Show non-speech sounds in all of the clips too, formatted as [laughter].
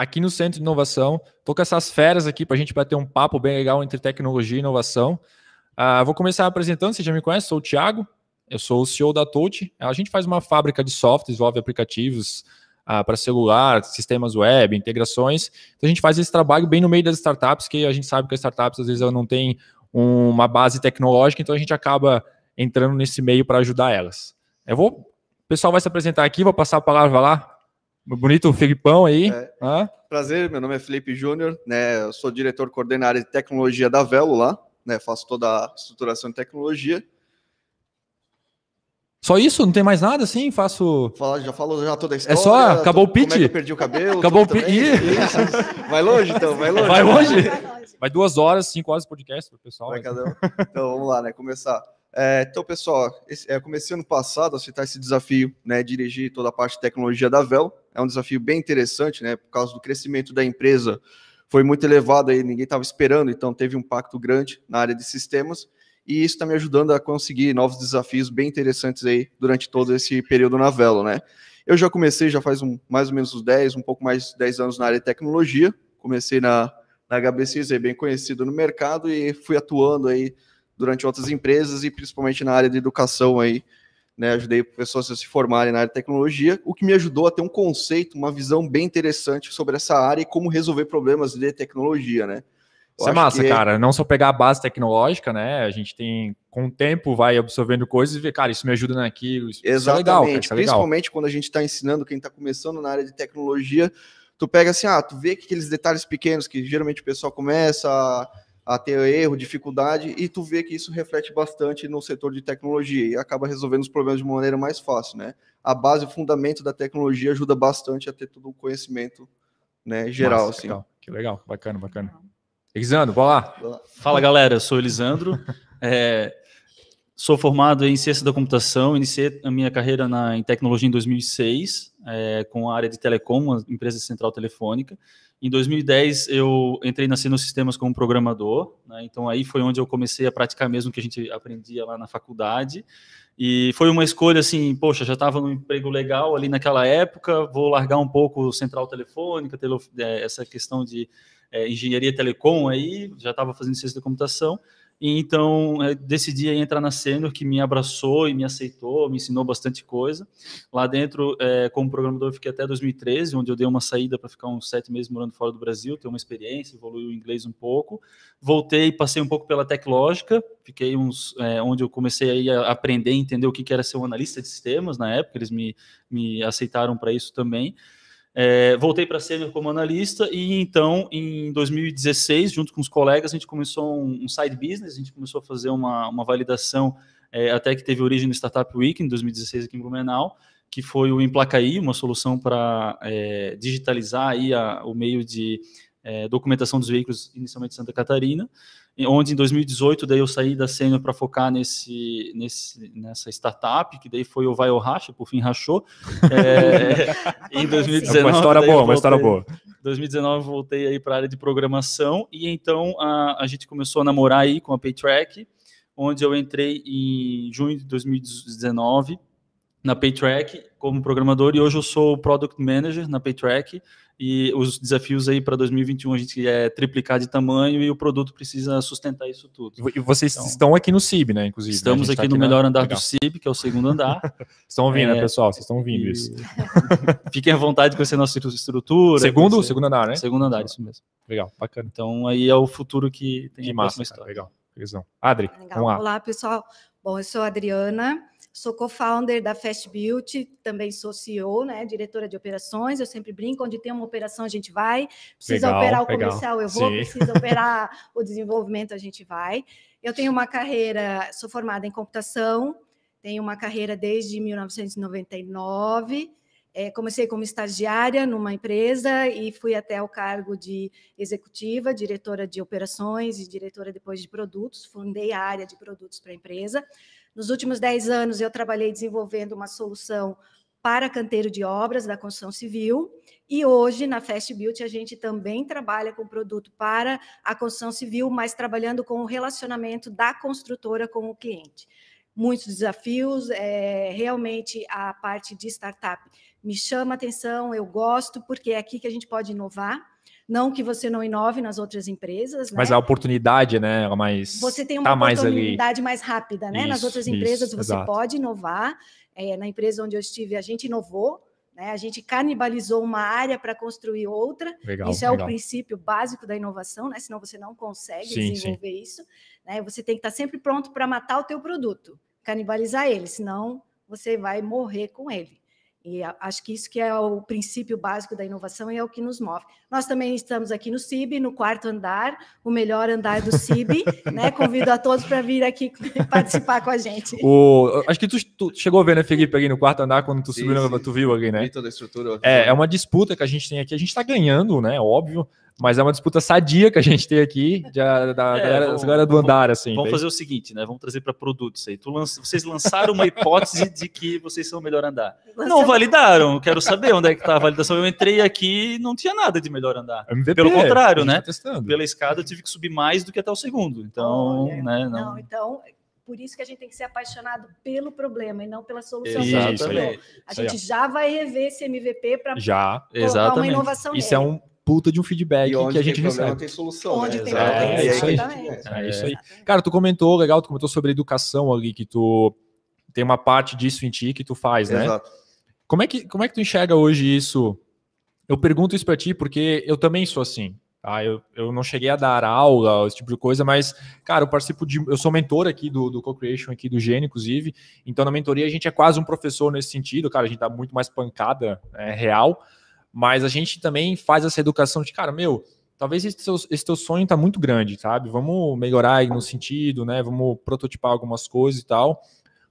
aqui no Centro de Inovação. Estou com essas feras aqui para a gente bater um papo bem legal entre tecnologia e inovação. Uh, vou começar apresentando, você já me conhece, sou o Thiago, eu sou o CEO da Touch. A gente faz uma fábrica de software, desenvolve aplicativos uh, para celular, sistemas web, integrações. Então a gente faz esse trabalho bem no meio das startups, que a gente sabe que as startups às vezes não têm uma base tecnológica, então a gente acaba entrando nesse meio para ajudar elas. Eu vou, o pessoal vai se apresentar aqui, vou passar a palavra lá. Bonito Felipão aí. É, ah. Prazer, meu nome é Felipe Júnior, né? Eu sou diretor coordenador de tecnologia da Velo lá, né? Faço toda a estruturação de tecnologia. Só isso? Não tem mais nada assim? Faço. Fala, já falou já toda a história. É só? Acabou o pitch? Como é eu perdi o cabelo? Acabou o pitch. Vai longe então, vai longe. Vai longe? Vai duas horas, cinco horas de podcast pro pessoal. Vai cada um. Então vamos lá, né? Começar. É, então, pessoal, esse, é, comecei ano passado a aceitar esse desafio, né? Dirigir toda a parte de tecnologia da Vel. É um desafio bem interessante, né? Por causa do crescimento da empresa, foi muito elevado aí, ninguém estava esperando, então teve um impacto grande na área de sistemas e isso está me ajudando a conseguir novos desafios bem interessantes aí durante todo esse período na Velo, né? Eu já comecei já faz um, mais ou menos uns 10, um pouco mais de 10 anos na área de tecnologia, comecei na, na HBCZ, bem conhecido no mercado, e fui atuando aí durante outras empresas e principalmente na área de educação aí, né, ajudei pessoas a se formarem na área de tecnologia, o que me ajudou a ter um conceito, uma visão bem interessante sobre essa área e como resolver problemas de tecnologia, né? Isso é massa, que... cara. Não só pegar a base tecnológica, né? A gente tem, com o tempo, vai absorvendo coisas e ver, cara, isso me ajuda naquilo. Isso, Exatamente. É legal, cara, isso é Principalmente legal. quando a gente está ensinando quem está começando na área de tecnologia, tu pega assim, ah, tu vê que aqueles detalhes pequenos que geralmente o pessoal começa a, a ter erro, dificuldade, e tu vê que isso reflete bastante no setor de tecnologia e acaba resolvendo os problemas de uma maneira mais fácil, né? A base, o fundamento da tecnologia ajuda bastante a ter todo o conhecimento né, geral. Massa, assim. legal. Que legal, bacana, bacana. Elisandro, bora lá. Fala galera, eu sou o Elisandro, [laughs] é, sou formado em ciência da computação, iniciei a minha carreira na, em tecnologia em 2006, é, com a área de telecom, uma empresa central telefônica. Em 2010 eu entrei na Sino Sistemas como programador, né, então aí foi onde eu comecei a praticar mesmo o que a gente aprendia lá na faculdade. E foi uma escolha assim, poxa, já estava num emprego legal ali naquela época, vou largar um pouco central telefônica, tele, é, essa questão de é, engenharia telecom aí, já estava fazendo ciência da computação, e então é, decidi entrar na Sênior, que me abraçou e me aceitou, me ensinou bastante coisa. Lá dentro, é, como programador, fiquei até 2013, onde eu dei uma saída para ficar uns sete meses morando fora do Brasil, ter uma experiência, evoluir o inglês um pouco. Voltei, passei um pouco pela Teclógica, fiquei uns, é, onde eu comecei a aprender, entender o que era ser um analista de sistemas na época, eles me, me aceitaram para isso também. É, voltei para sênior como analista e então em 2016, junto com os colegas, a gente começou um, um side business, a gente começou a fazer uma, uma validação é, até que teve origem no Startup Week em 2016 aqui em Blumenau, que foi o Emplacaí, uma solução para é, digitalizar aí a, o meio de é, documentação dos veículos inicialmente em Santa Catarina onde em 2018 daí eu saí da Sênior para focar nesse, nesse, nessa startup, que daí foi o Vai ou Racha, por fim rachou. [laughs] É, em 2019. É uma história boa, uma história boa. 2019 voltei aí para a área de programação e então a, a gente começou a namorar aí com a Paytrack, onde eu entrei em junho de 2019 na Paytrack como programador e hoje eu sou Product Manager na Paytrack e os desafios aí para 2021 a gente é triplicar de tamanho e o produto precisa sustentar isso tudo. E vocês então, estão aqui no CIB, né, inclusive? Né? Estamos né? aqui, tá aqui no na... melhor andar Legal. do CIB, que é o segundo andar. [laughs] estão ouvindo, né, é, né, pessoal? Vocês estão ouvindo e... isso. [laughs] Fiquem à vontade de conhecer a nossa estrutura. Segundo, conhecer... segundo andar, né? Segundo andar, isso mesmo. Legal, bacana. Então aí é o futuro que tem que a massa, história. Legal, Legal. Adri, Legal. vamos lá. Olá, pessoal. Bom, eu sou a Adriana, Sou co-founder da Fast Beauty, também sou CEO, né, diretora de operações. Eu sempre brinco, onde tem uma operação a gente vai. Precisa legal, operar o comercial, legal. eu vou. Sim. Precisa [laughs] operar o desenvolvimento, a gente vai. Eu tenho uma carreira, sou formada em computação, tenho uma carreira desde 1999. É, comecei como estagiária numa empresa e fui até o cargo de executiva, diretora de operações e diretora depois de produtos. Fundei a área de produtos para a empresa. Nos últimos 10 anos, eu trabalhei desenvolvendo uma solução para canteiro de obras da construção civil. E hoje, na Fast Build, a gente também trabalha com produto para a construção civil, mas trabalhando com o relacionamento da construtora com o cliente. Muitos desafios, é, realmente a parte de startup me chama atenção, eu gosto, porque é aqui que a gente pode inovar. Não que você não inove nas outras empresas, Mas né? a oportunidade, né, é mais Você tem uma tá mais oportunidade mais, rápida, né? nas Isso, outras isso, empresas você exato. pode inovar. É, na empresa onde eu estive, a gente inovou, né? A gente canibalizou uma área para construir outra. legal. isso é legal. o princípio básico da inovação, né? Senão você não consegue Sim, desenvolver isso. Né? Você tem que estar sempre pronto para matar o teu produto, canibalizar ele, senão você vai morrer com ele. E acho que isso que é o princípio básico da inovação e é o que nos move. Nós também estamos aqui no CIB, no quarto andar, o melhor andar do CIB, [laughs] né? Convido a todos para vir aqui [laughs] participar com a gente. O, acho que tu, tu chegou a ver, né, Felipe, ali no quarto andar, quando tu Sim, subiu, sim. tu viu ali, né? Vi toda a estrutura. É, é uma disputa que a gente tem aqui. A gente tá ganhando, né? Óbvio. Mas é uma disputa sadia que a gente tem aqui da, da É, galera, vamos- da galera do vamos- andar, assim. Vamos fazer o seguinte, né? Vamos trazer para produtos aí. Tu lança- vocês lançaram uma hipótese de que vocês são o melhor andar. Não validaram. Quero saber onde é que está a validação. Eu entrei aqui e não tinha nada de melhor andar. MVP, Pelo contrário, né? Tá testando. Pela escada eu tive que subir mais do que até o segundo. Então, Olha, né? Não, Não. então, por isso que a gente tem que ser apaixonado pelo problema e não pela solução. Exatamente. A Isso aí, gente já vai rever esse MVP para Já. colocar uma Exatamente. inovação Isso é nele. um puta de um feedback onde que a gente recebe. tem solução. Onde né? tem problema, aí isso aí. É isso aí. Exatamente. Cara, tu comentou, legal, tu comentou sobre educação ali, que tu tem uma parte disso em ti que tu faz, né? Exato. Como é que, como é que tu enxerga hoje isso? Eu pergunto isso pra ti porque eu também sou assim. Tá? Eu, eu não cheguei a dar aula, esse tipo de coisa, mas, cara, eu participo de. Eu sou mentor aqui do, do Co-Creation, aqui do Gene, inclusive. Então, na mentoria, a gente é quase um professor nesse sentido, cara. A gente dá muito mais pancada é, real, mas a gente também faz essa educação de, cara, meu, talvez esse teu, esse teu sonho tá muito grande, sabe? Vamos melhorar aí no sentido, né? Vamos prototipar algumas coisas e tal.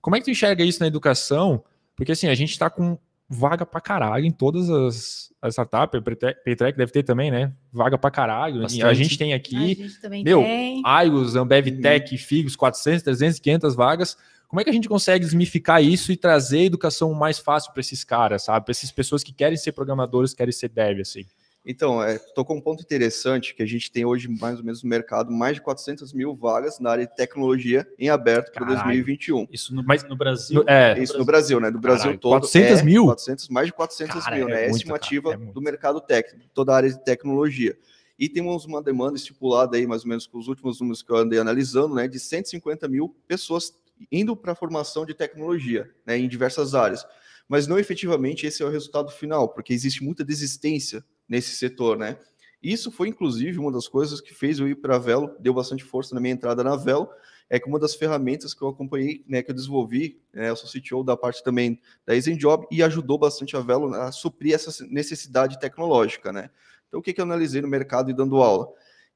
Como é que tu enxerga isso na educação? Porque assim, a gente tá com vaga pra caralho em todas as, as startups, Paytrack deve ter também, né? Vaga pra caralho. Bastante. A gente tem A aqui gente também meu, tem. Aios, Ambev Uhum. Tech, Figos, 400, 300, 500 vagas. Como é que a gente consegue desmificar isso e trazer educação mais fácil para esses caras, sabe? Para essas pessoas que querem ser programadores, querem ser dev, assim. Então, é, tocou um ponto interessante que a gente tem hoje, mais ou menos, no mercado, mais de 400 mil vagas na área de tecnologia em aberto para Caralho. 2021. Isso no, Mas- no Brasil. no- é, Isso no Brasil, né? Do Brasil Caralho, todo. 400 é mil? 400, mais de 400 Cara, mil, é né? É estimativa cara, é do mercado técnico, toda a área de tecnologia. E temos uma demanda estipulada aí, mais ou menos, com os últimos números que eu andei analisando, né? De 150 mil pessoas indo para a formação de tecnologia, né? Em diversas áreas. Mas não efetivamente esse é o resultado final, porque existe muita desistência nesse setor, né? Isso foi, inclusive, uma das coisas que fez eu ir para a Velo, deu bastante força na minha entrada na Velo, é que uma das ferramentas que eu acompanhei, né, que eu desenvolvi, né, eu sou CTO da parte também da EasyJob e ajudou bastante a Velo a suprir essa necessidade tecnológica, né? Então, o que, que eu analisei no mercado e dando aula?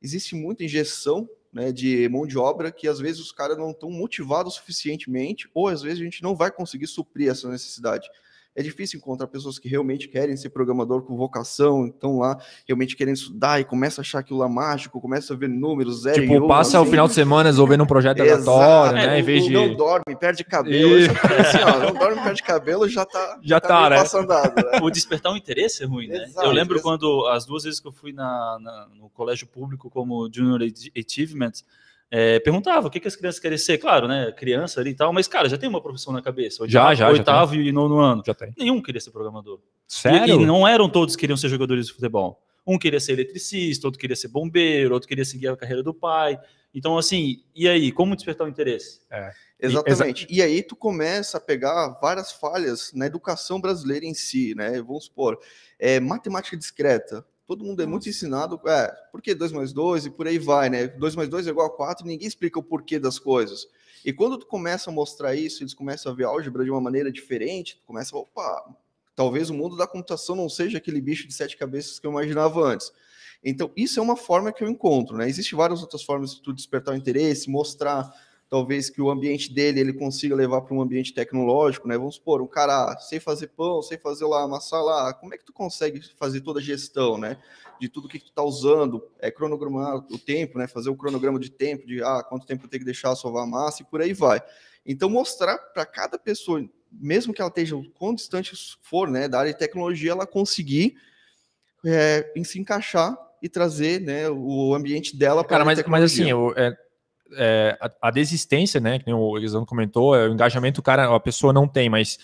Existe muita injeção né, de mão de obra que às vezes os caras não estão motivados suficientemente, ou às vezes a gente não vai conseguir suprir essa necessidade. É difícil encontrar pessoas que realmente querem ser programador com vocação, estão lá realmente querendo estudar e começa a achar aquilo lá mágico, começa a ver números, zero e tipo, um, passa o assim. final de semana resolvendo um projeto aleatório, é, né? Em não- vez de. Não dorme, perde cabelo. Falei assim, ó, não dorme, perde cabelo, já tá, Já tá, meio né? passando dado, né? O despertar um interesse é ruim, né? Exato, eu lembro exato. quando as duas vezes que eu fui na, na- no colégio público como Junior Achievement, é, perguntava o que, que as crianças querem ser. Claro, né? Criança ali e tal, mas, cara, já tem uma profissão na cabeça. Já, Oitavo- já, já Oitavo e nono ano. Já tem. Nenhum queria ser programador. E, Sério? e não eram todos que queriam ser jogadores de futebol. Um queria ser eletricista, outro queria ser bombeiro, outro queria seguir a carreira do pai. Então, assim, e aí, como despertar o interesse? Exatamente. E aí tu começa a pegar várias falhas na educação brasileira em si, né? Vamos supor, é, matemática discreta. Todo mundo é muito ensinado, é, por que 2 mais 2 e por aí vai, né? 2 mais 2 é igual a 4 e ninguém explica o porquê das coisas. E quando tu começa a mostrar isso, eles começam a ver álgebra de uma maneira diferente, tu começa a, opa, talvez o mundo da computação não seja aquele bicho de sete cabeças que eu imaginava antes. Então, isso é uma forma que eu encontro, né? Existem várias outras formas de tu despertar o interesse, mostrar talvez que o ambiente dele ele consiga levar para um ambiente tecnológico, né? Vamos supor, um cara, ah, sei fazer pão, sei fazer lá, amassar lá, como é que tu consegue fazer toda a gestão, né? De tudo que tu tá usando, é cronogramar o tempo, né? Fazer o cronograma de tempo, de ah, quanto tempo eu tenho que deixar sovar a massa e por aí vai. Então, mostrar para cada pessoa, mesmo que ela esteja o quão distante for, né, da área de tecnologia, ela conseguir é, em se encaixar e trazer, né, o ambiente dela para Cara, mas, mas assim, eu, é, é, a, a desistência, né, que nem o Elisandro comentou, é, o engajamento, o cara, a pessoa não tem, mas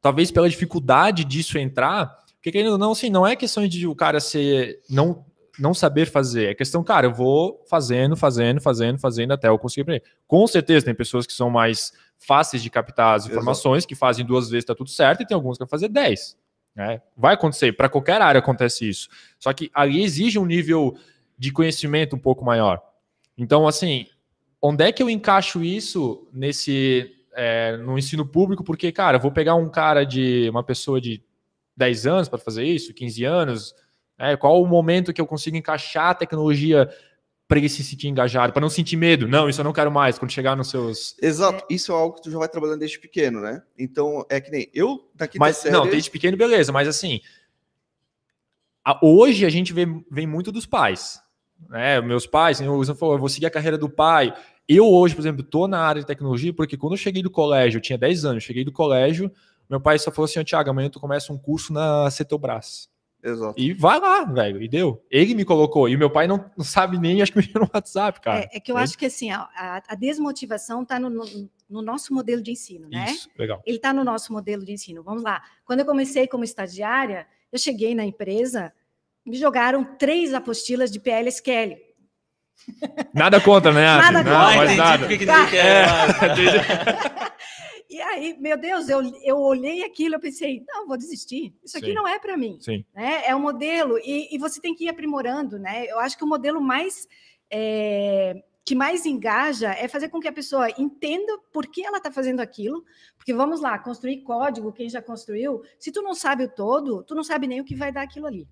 talvez pela dificuldade disso entrar, porque querendo não, assim, não é questão de o cara ser não não saber fazer, é questão, cara, eu vou fazendo, fazendo, fazendo, fazendo até eu conseguir aprender. Com certeza tem pessoas que são mais fáceis de captar as informações, Exato. que fazem duas vezes tá tudo certo, e tem alguns que vão fazer dez. Né? Vai acontecer, para qualquer área acontece isso. Só que ali exige um nível de conhecimento um pouco maior. Então, assim, onde é que eu encaixo isso nesse é, no ensino público? Porque, cara, eu vou pegar um cara de uma pessoa de 10 anos para fazer isso, 15 anos. É, qual o momento que eu consigo encaixar a tecnologia para ele se sentir engajado, para não sentir medo? Não, isso eu não quero mais, quando chegar nos seus. Exato, isso é algo que tu já vai trabalhando desde pequeno, né? Então, é que nem eu daqui mas, série... Não, desde pequeno, beleza, mas assim. A, hoje a gente vê, vem muito dos pais. Né? Meus pais, eu, eu vou seguir a carreira do pai. Eu hoje, por exemplo, estou na área de tecnologia porque quando eu cheguei do colégio, eu tinha 10 anos, cheguei do colégio, meu pai só falou assim, Tiago, amanhã tu começa um curso na Cetobras. Exato. E vai lá, velho, e deu. Ele me colocou, e meu pai não, não sabe nem, acho que me no WhatsApp, cara. É, é que eu acho que assim, a, a desmotivação está no, no, no, nosso modelo de ensino, né? Isso, legal. Ele está no nosso modelo de ensino. Vamos lá. Quando eu comecei como estagiária, eu cheguei na empresa, me jogaram três apostilas de PLSQL. Nada contra, né? Nada não, contra. Mas nada. Que que tá. é. [laughs] [laughs] E aí, meu Deus, eu, eu olhei aquilo, eu pensei, não, vou desistir. Isso aqui Sim. não é para mim. Sim. Né? É um modelo e, e, você tem que ir aprimorando, né? Eu acho que o modelo mais é, que mais engaja é fazer com que a pessoa entenda por que ela está fazendo aquilo. Porque vamos lá, construir código, quem já construiu, se tu não sabe o todo, tu não sabe nem o que vai dar aquilo ali.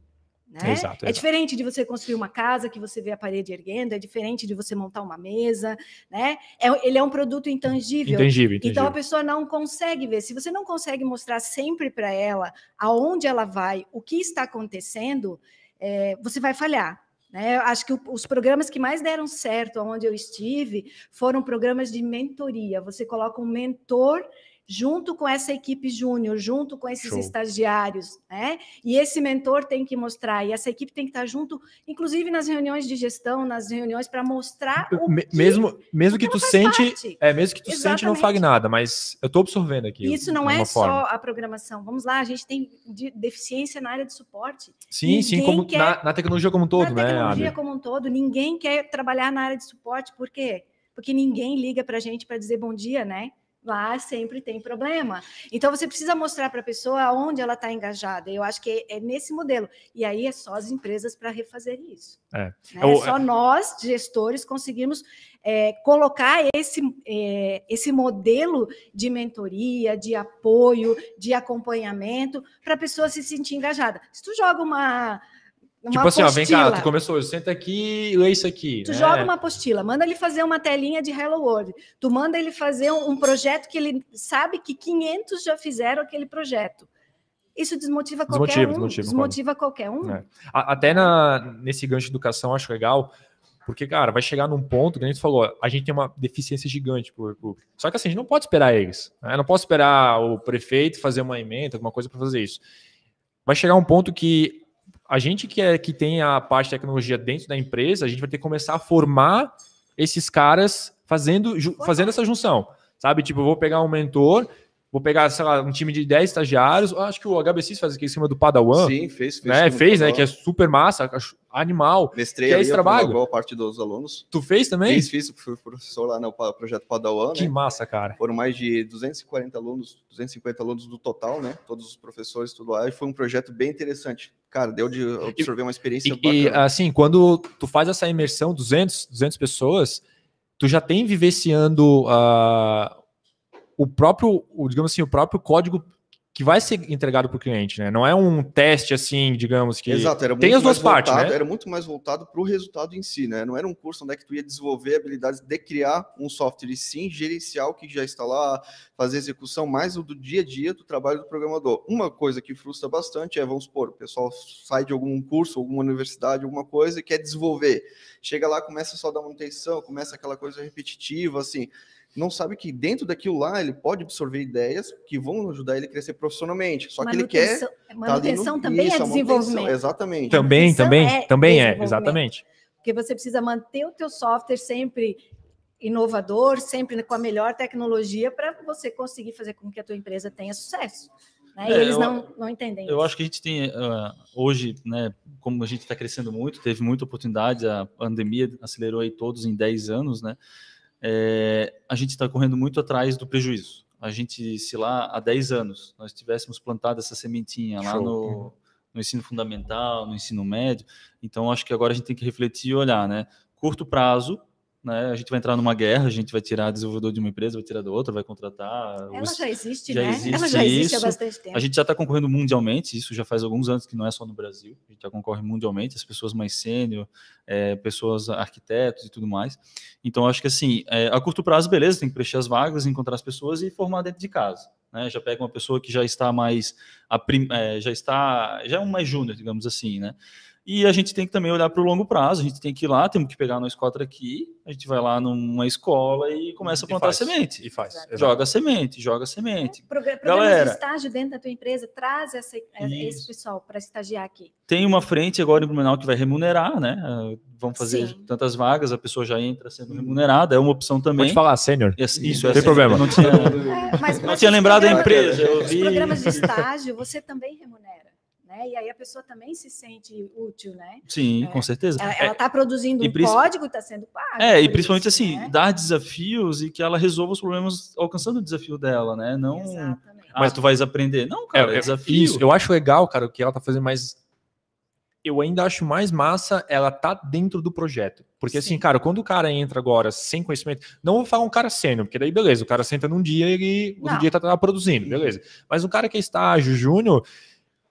Né? Exato, é diferente de você construir uma casa que você vê a parede erguendo, é diferente de você montar uma mesa, né? É, ele é um produto intangível. Intangível, intangível. Então a pessoa não consegue ver. Se você não consegue mostrar sempre para ela aonde ela vai, o que está acontecendo, é, você vai falhar. Né? Acho que os programas que mais deram certo onde eu estive foram programas de mentoria. Você coloca um mentor junto com essa equipe júnior, junto com esses Show. estagiários, né? E esse mentor tem que mostrar, e essa equipe tem que estar junto, inclusive nas reuniões de gestão, nas reuniões para mostrar o que, mesmo mesmo que tu sente, parte. é mesmo que tu Exatamente. sente não fale nada, mas eu estou absorvendo aqui. Isso não é forma. só a programação. Vamos lá, a gente tem deficiência na área de suporte. Sim, ninguém sim, como quer, na, na, tecnologia como um todo, na né? Na tecnologia como um todo, ninguém quer trabalhar na área de suporte, por quê? Porque ninguém liga para a gente para dizer bom dia, né? Lá sempre tem problema. Então você precisa mostrar para a pessoa onde ela está engajada. Eu acho que é, nesse modelo. E aí é só as empresas para refazer isso. É. Né? é só nós, gestores, conseguimos é, colocar esse, é, esse modelo de mentoria, de apoio, de acompanhamento para a pessoa se sentir engajada. Se tu joga uma uma tipo assim, ó, vem cá, tu começou, senta aqui e lê isso aqui. Tu né? joga uma apostila, manda ele fazer uma telinha de Hello World. Tu manda ele fazer um, um, projeto que ele sabe que 500 já fizeram aquele projeto. Isso desmotiva qualquer desmotiva, um. Desmotiva, desmotiva qualquer um. É. Até na, nesse gancho de educação, acho legal, porque, cara, vai chegar num ponto que a gente falou, a gente tem uma deficiência gigante por público. Só que assim, a gente não pode esperar eles. Né? Não posso esperar o prefeito fazer uma emenda, alguma coisa para fazer isso. Vai chegar um ponto que a gente que, é, que tem a parte de tecnologia dentro da empresa, a gente vai ter que começar a formar esses caras fazendo, fazendo essa junção. Sabe? Tipo, eu vou pegar um mentor Vou pegar, sei lá, um time de 10 estagiários. Acho que o HBC faz aqui em cima do Padawan. Sim, fez. Fez, né? fez né? Que é super massa, animal. Mestrei que é esse trabalho. Boa parte dos alunos. Tu fez também? Fiz, fiz. Fui professor lá no projeto Padawan. Que né? massa, cara. Foram mais de 240 alunos, 250 alunos do total, né? Todos os professores, tudo lá. E foi um projeto bem interessante. Cara, deu de absorver uma experiência e, bacana. E, assim, quando tu faz essa imersão, 200, 200 pessoas, tu já tem vivenciando... Uh, o próprio, o, digamos assim, o próprio código que vai ser entregado para o cliente, né? Não é um teste assim, digamos que Exato, era tem as duas voltado, partes, né? Era muito mais voltado para o resultado em si, né? Não era um curso onde é que tu ia desenvolver habilidades de criar um software e sim gerenciar o que já está lá, fazer execução mais do dia a dia do trabalho do programador. Uma coisa que frustra bastante é, vamos supor, o pessoal sai de algum curso, alguma universidade, alguma coisa e quer desenvolver. Chega lá, começa só a dar manutenção, começa aquela coisa repetitiva, assim não sabe que dentro daquilo lá ele pode absorver ideias que vão ajudar ele a crescer profissionalmente. Só que ele quer. Manutenção tá também é desenvolvimento. Exatamente. Também, também, é também é, exatamente. Porque você precisa manter o teu software sempre inovador, sempre com a melhor tecnologia para você conseguir fazer com que a tua empresa tenha sucesso. Né? É, e eles eu, não, não entendem. Eu isso. acho que a gente tem uh, hoje, né, como a gente está crescendo muito, teve muita oportunidade, a pandemia acelerou aí todos em 10 anos, né? É, a gente está correndo muito atrás do prejuízo. A gente, se lá há 10 anos nós tivéssemos plantado essa sementinha Show. lá no, no ensino fundamental, no ensino médio, então acho que agora a gente tem que refletir e olhar, né? Curto prazo, né? A gente vai entrar numa guerra, a gente vai tirar desenvolvedor de uma empresa, vai tirar da outra, vai contratar. Ela os... já existe, já né? Existe Ela já existe isso. há bastante tempo. A gente já está concorrendo mundialmente, isso já faz alguns anos que não é só no Brasil, a gente já concorre mundialmente, as pessoas mais sênior, é, pessoas arquitetos e tudo mais. Então, acho que assim, é, a curto prazo, beleza, tem que preencher as vagas, encontrar as pessoas e formar dentro de casa. Né? Já pega uma pessoa que já está mais, prim... é, já está, já é um mais júnior, digamos assim, né? E a gente tem que também olhar para o longo prazo, a gente tem que ir lá, temos que pegar no Scotter aqui, a gente vai lá numa escola e começa a plantar faz, semente. E faz. Joga semente, joga semente. É, programa Galera, de estágio dentro da tua empresa, traz essa, esse pessoal para estagiar aqui. Tem uma frente agora em Blumenau que vai remunerar, né? Uh, vão fazer Sim. tantas vagas, a pessoa já entra sendo remunerada, é uma opção também. Pode falar, sênior. Isso, isso é tem problema. Não tinha, [laughs] é, mas, não tinha lembrado da empresa. Eu vi... Os programas de estágio, você também remunera né? E aí a pessoa também se sente útil, né? Sim, é, com certeza. Ela está é, produzindo um código, está sendo pago. É, e principalmente isso, assim, né? dar desafios e que ela resolva os problemas alcançando o desafio dela, né? Não. Exatamente. Ah, mas tu vais aprender. Não, cara, é, é desafio. Isso, eu acho legal, cara, o que ela está fazendo, mas eu ainda acho mais massa ela tá dentro do projeto. Porque assim, Sim. assim, cara, quando o cara entra agora sem conhecimento, não vou falar um cara sênior, porque daí beleza, o cara senta num dia e ele, outro dia tá, tá produzindo, beleza. Mas um cara que é estágio, júnior,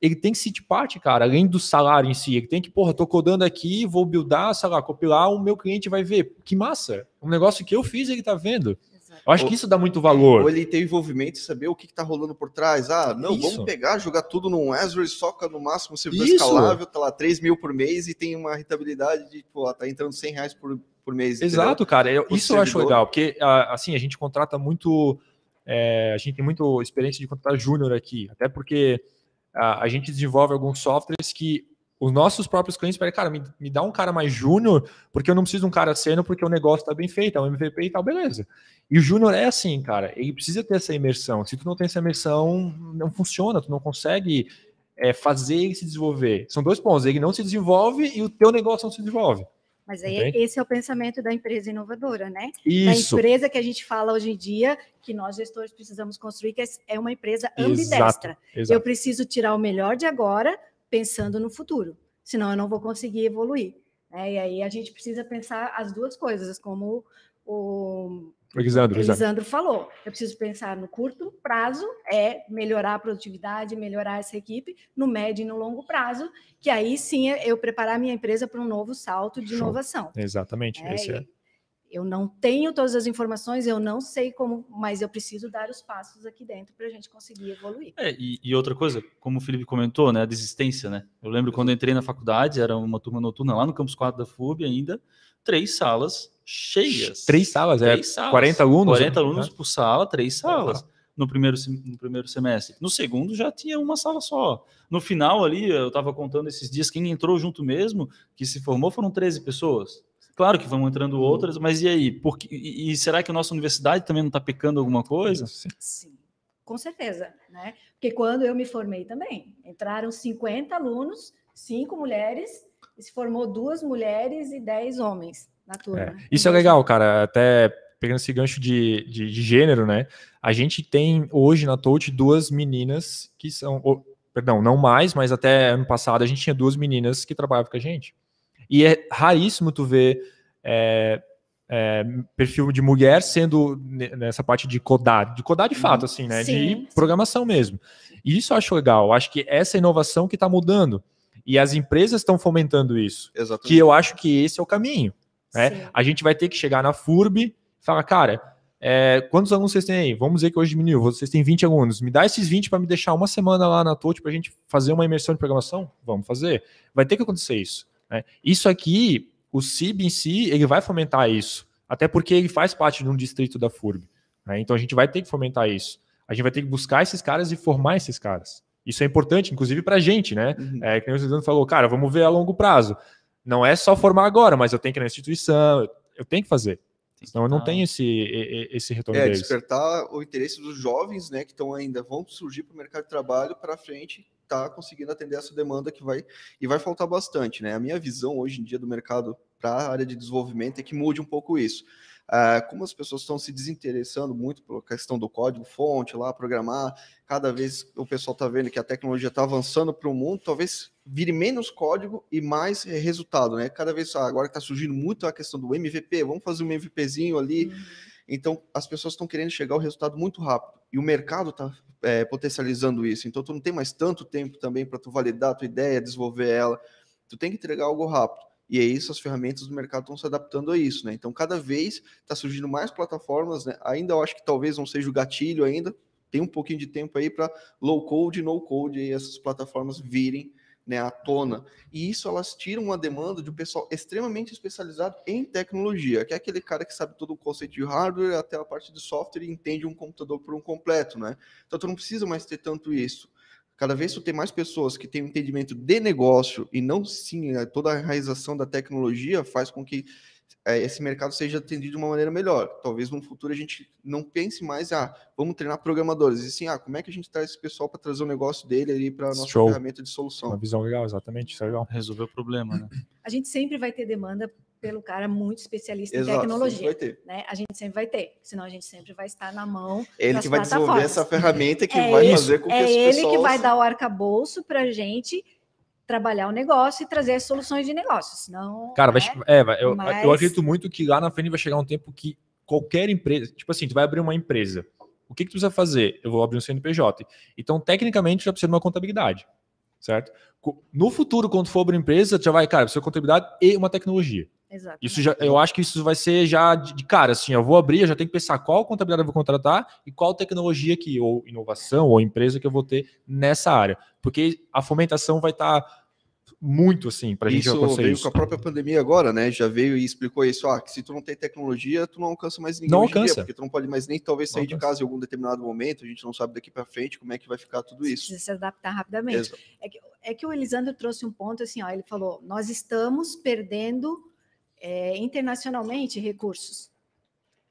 ele tem que sentir parte, cara, além do salário em si. Ele tem que, porra, tô codando aqui, vou buildar, sei lá, compilar, o meu cliente vai ver. Que massa! Um negócio que eu fiz, ele tá vendo. Eu acho ou, que isso dá muito valor. Ou ele tem envolvimento e saber o que, está rolando por trás. Ah, não, isso. vamos pegar, jogar tudo num Azure, soca no máximo servidor isso. escalável, tá lá 3 mil por mês e tem uma rentabilidade de, pô, tá entrando 100 reais por, por mês. Exato, entendeu? cara. Eu, isso servidor. eu acho legal, porque assim, a gente contrata muito. É, a gente tem muita experiência de contratar júnior aqui, até porque a, gente desenvolve alguns softwares que os nossos próprios clientes pedem, cara, me, me dá um cara mais júnior, porque eu não preciso de um cara sênior, porque o negócio está bem feito, é um MVP e tal, beleza. E o júnior é assim, cara, ele precisa ter essa imersão. Se tu não tem essa imersão, não funciona, tu não consegue é, fazer ele se desenvolver. São dois pontos, ele não se desenvolve e o teu negócio não se desenvolve. Mas aí esse é o pensamento da empresa inovadora, né? Isso. Da empresa que a gente fala hoje em dia, que nós gestores precisamos construir, que é, é uma empresa ambidestra. Exato, exato. Eu preciso tirar o melhor de agora, pensando no futuro, senão eu não vou conseguir evoluir. Né? E aí a gente precisa pensar as duas coisas, como o o Elisandro, Elisandro falou. Eu preciso pensar no curto prazo, é melhorar a produtividade, melhorar essa equipe, no médio e no longo prazo, que aí sim eu preparar minha empresa para um novo salto de Show. inovação. Exatamente. É, é. Eu não tenho todas as informações, eu não sei como, mas eu preciso dar os passos aqui dentro para a gente conseguir evoluir. É, e, e, outra coisa, como o Felipe comentou, né, a desistência, né? Eu lembro quando eu entrei na faculdade, era uma turma noturna lá no campus 4 da FUB ainda, três salas cheias. Três salas, é três é salas. 40 alunos? 40 né? alunos por sala, três salas. No primeiro, no primeiro semestre. No segundo já tinha uma sala só. No final ali, eu estava contando esses dias, quem entrou junto mesmo, que se formou, foram 13 pessoas. Claro que vão entrando outras, mas e aí? Porque, e, e será que a nossa universidade também não está pecando alguma coisa? Sim. Sim, com certeza. Né? Porque quando eu me formei também, entraram 50 alunos, cinco mulheres, e se formou duas mulheres e 10 homens na turma. É. Isso é legal, cara. Até pegando esse gancho de, de, de, gênero, né? A gente tem hoje na Touch duas meninas que são. Oh, perdão, não mais, mas até ano passado a gente tinha duas meninas que trabalhavam com a gente. E é raríssimo tu ver é, é, perfil de mulher sendo nessa parte de codar, de codar de fato, uhum. assim, né? Sim, de programação mesmo. E isso eu acho legal. Eu acho que essa inovação que está mudando. E as empresas estão fomentando isso. Exatamente. Que eu acho que esse é o caminho. Né? A gente vai ter que chegar na FURB e falar, cara, é, quantos alunos vocês têm aí? Vamos dizer que hoje diminuiu, vocês têm 20 alunos. Me dá esses 20 para me deixar uma semana lá na TOT para a gente fazer uma imersão de programação? Vamos fazer. Vai ter que acontecer isso. Né? Isso aqui, o CIB em si, ele vai fomentar isso. Até porque ele faz parte de um distrito da FURB. Né? Então a gente vai ter que fomentar isso. A gente vai ter que buscar esses caras e formar esses caras. Isso é importante, inclusive, para a gente, né? Uhum. É, que o Cisano falou, cara, vamos ver a longo prazo. Não é só formar agora, mas eu tenho que ir na instituição, eu tenho que fazer. Senão não tem esse, esse retorno é, deles. despertar o interesse dos jovens, né, que estão ainda, vão surgir para o mercado de trabalho para frente, tá conseguindo atender essa demanda que vai, e vai faltar bastante, né? A minha visão hoje em dia do mercado para a área de desenvolvimento é que mude um pouco isso. Uh, como as pessoas estão se desinteressando muito pela questão do código fonte lá, programar, cada vez o pessoal está vendo que a tecnologia está avançando para o mundo, talvez vire menos código e mais resultado, né? Cada vez ah, agora está surgindo muito a questão do MVP, vamos fazer um MVPzinho ali. Uhum. Então, as pessoas estão querendo chegar ao resultado muito rápido e o mercado está é, potencializando isso. Então, tu não tem mais tanto tempo também para tu validar a tua ideia, desenvolver ela. Tu tem que entregar algo rápido. E é isso, as ferramentas do mercado estão se adaptando a isso, né? Então, cada vez está surgindo mais plataformas, né? Ainda eu acho que talvez não seja o gatilho ainda, tem um pouquinho de tempo aí para low code no code e essas plataformas virem né, à tona. E isso elas tiram uma demanda de um pessoal extremamente especializado em tecnologia, que é aquele cara que sabe todo o conceito de hardware até a parte de software e entende um computador por um completo, né? Então tu não precisa mais ter tanto isso. Cada vez tu tem mais pessoas que têm um entendimento de negócio e não sim né, toda a realização da tecnologia faz com que é, esse mercado seja atendido de uma maneira melhor. Talvez no futuro a gente não pense mais, ah, vamos treinar programadores, e sim, ah, como é que a gente traz esse pessoal para trazer o negócio dele ali para a nossa Show. ferramenta de solução. Uma visão legal, exatamente, isso é legal. Resolver o problema, né? A gente sempre vai ter demanda pelo cara muito especialista Exato, em tecnologia. Vai ter. Né? A gente sempre vai ter, senão a gente sempre vai estar na mão. Ele que vai desenvolver essa ferramenta que é vai isso, fazer com que é esse ele que vai dar o arcabouço para a gente trabalhar o negócio e trazer as soluções de negócio. Senão, cara, vai, né? é, vai, eu, Mas... eu acredito muito que lá na frente vai chegar um tempo que qualquer empresa, tipo assim, tu vai abrir uma empresa. O que, que tu precisa fazer? Eu vou abrir um CNPJ. Então, tecnicamente, já precisa de uma contabilidade, certo? No futuro, quando for abrir empresa, já vai, cara, precisa de contabilidade e uma tecnologia. Exatamente. Isso já, eu acho que isso vai ser já de, cara, assim, eu vou abrir, eu já tenho que pensar qual contabilidade eu vou contratar e qual tecnologia que, ou inovação, ou empresa que eu vou ter nessa área. Porque a fomentação vai estar tá muito assim para a gente isso veio isso. com a própria pandemia agora, né? Já veio e explicou isso, ah, que se tu não tem tecnologia, tu não alcança mais ninguém não alcança. Dia, porque tu não pode mais nem talvez sair de casa em algum determinado momento, a gente não sabe daqui para frente como é que vai ficar tudo isso. Precisa se adaptar rapidamente. É que, é que o Elisandro trouxe um ponto assim, ó, ele falou, nós estamos perdendo é, internacionalmente recursos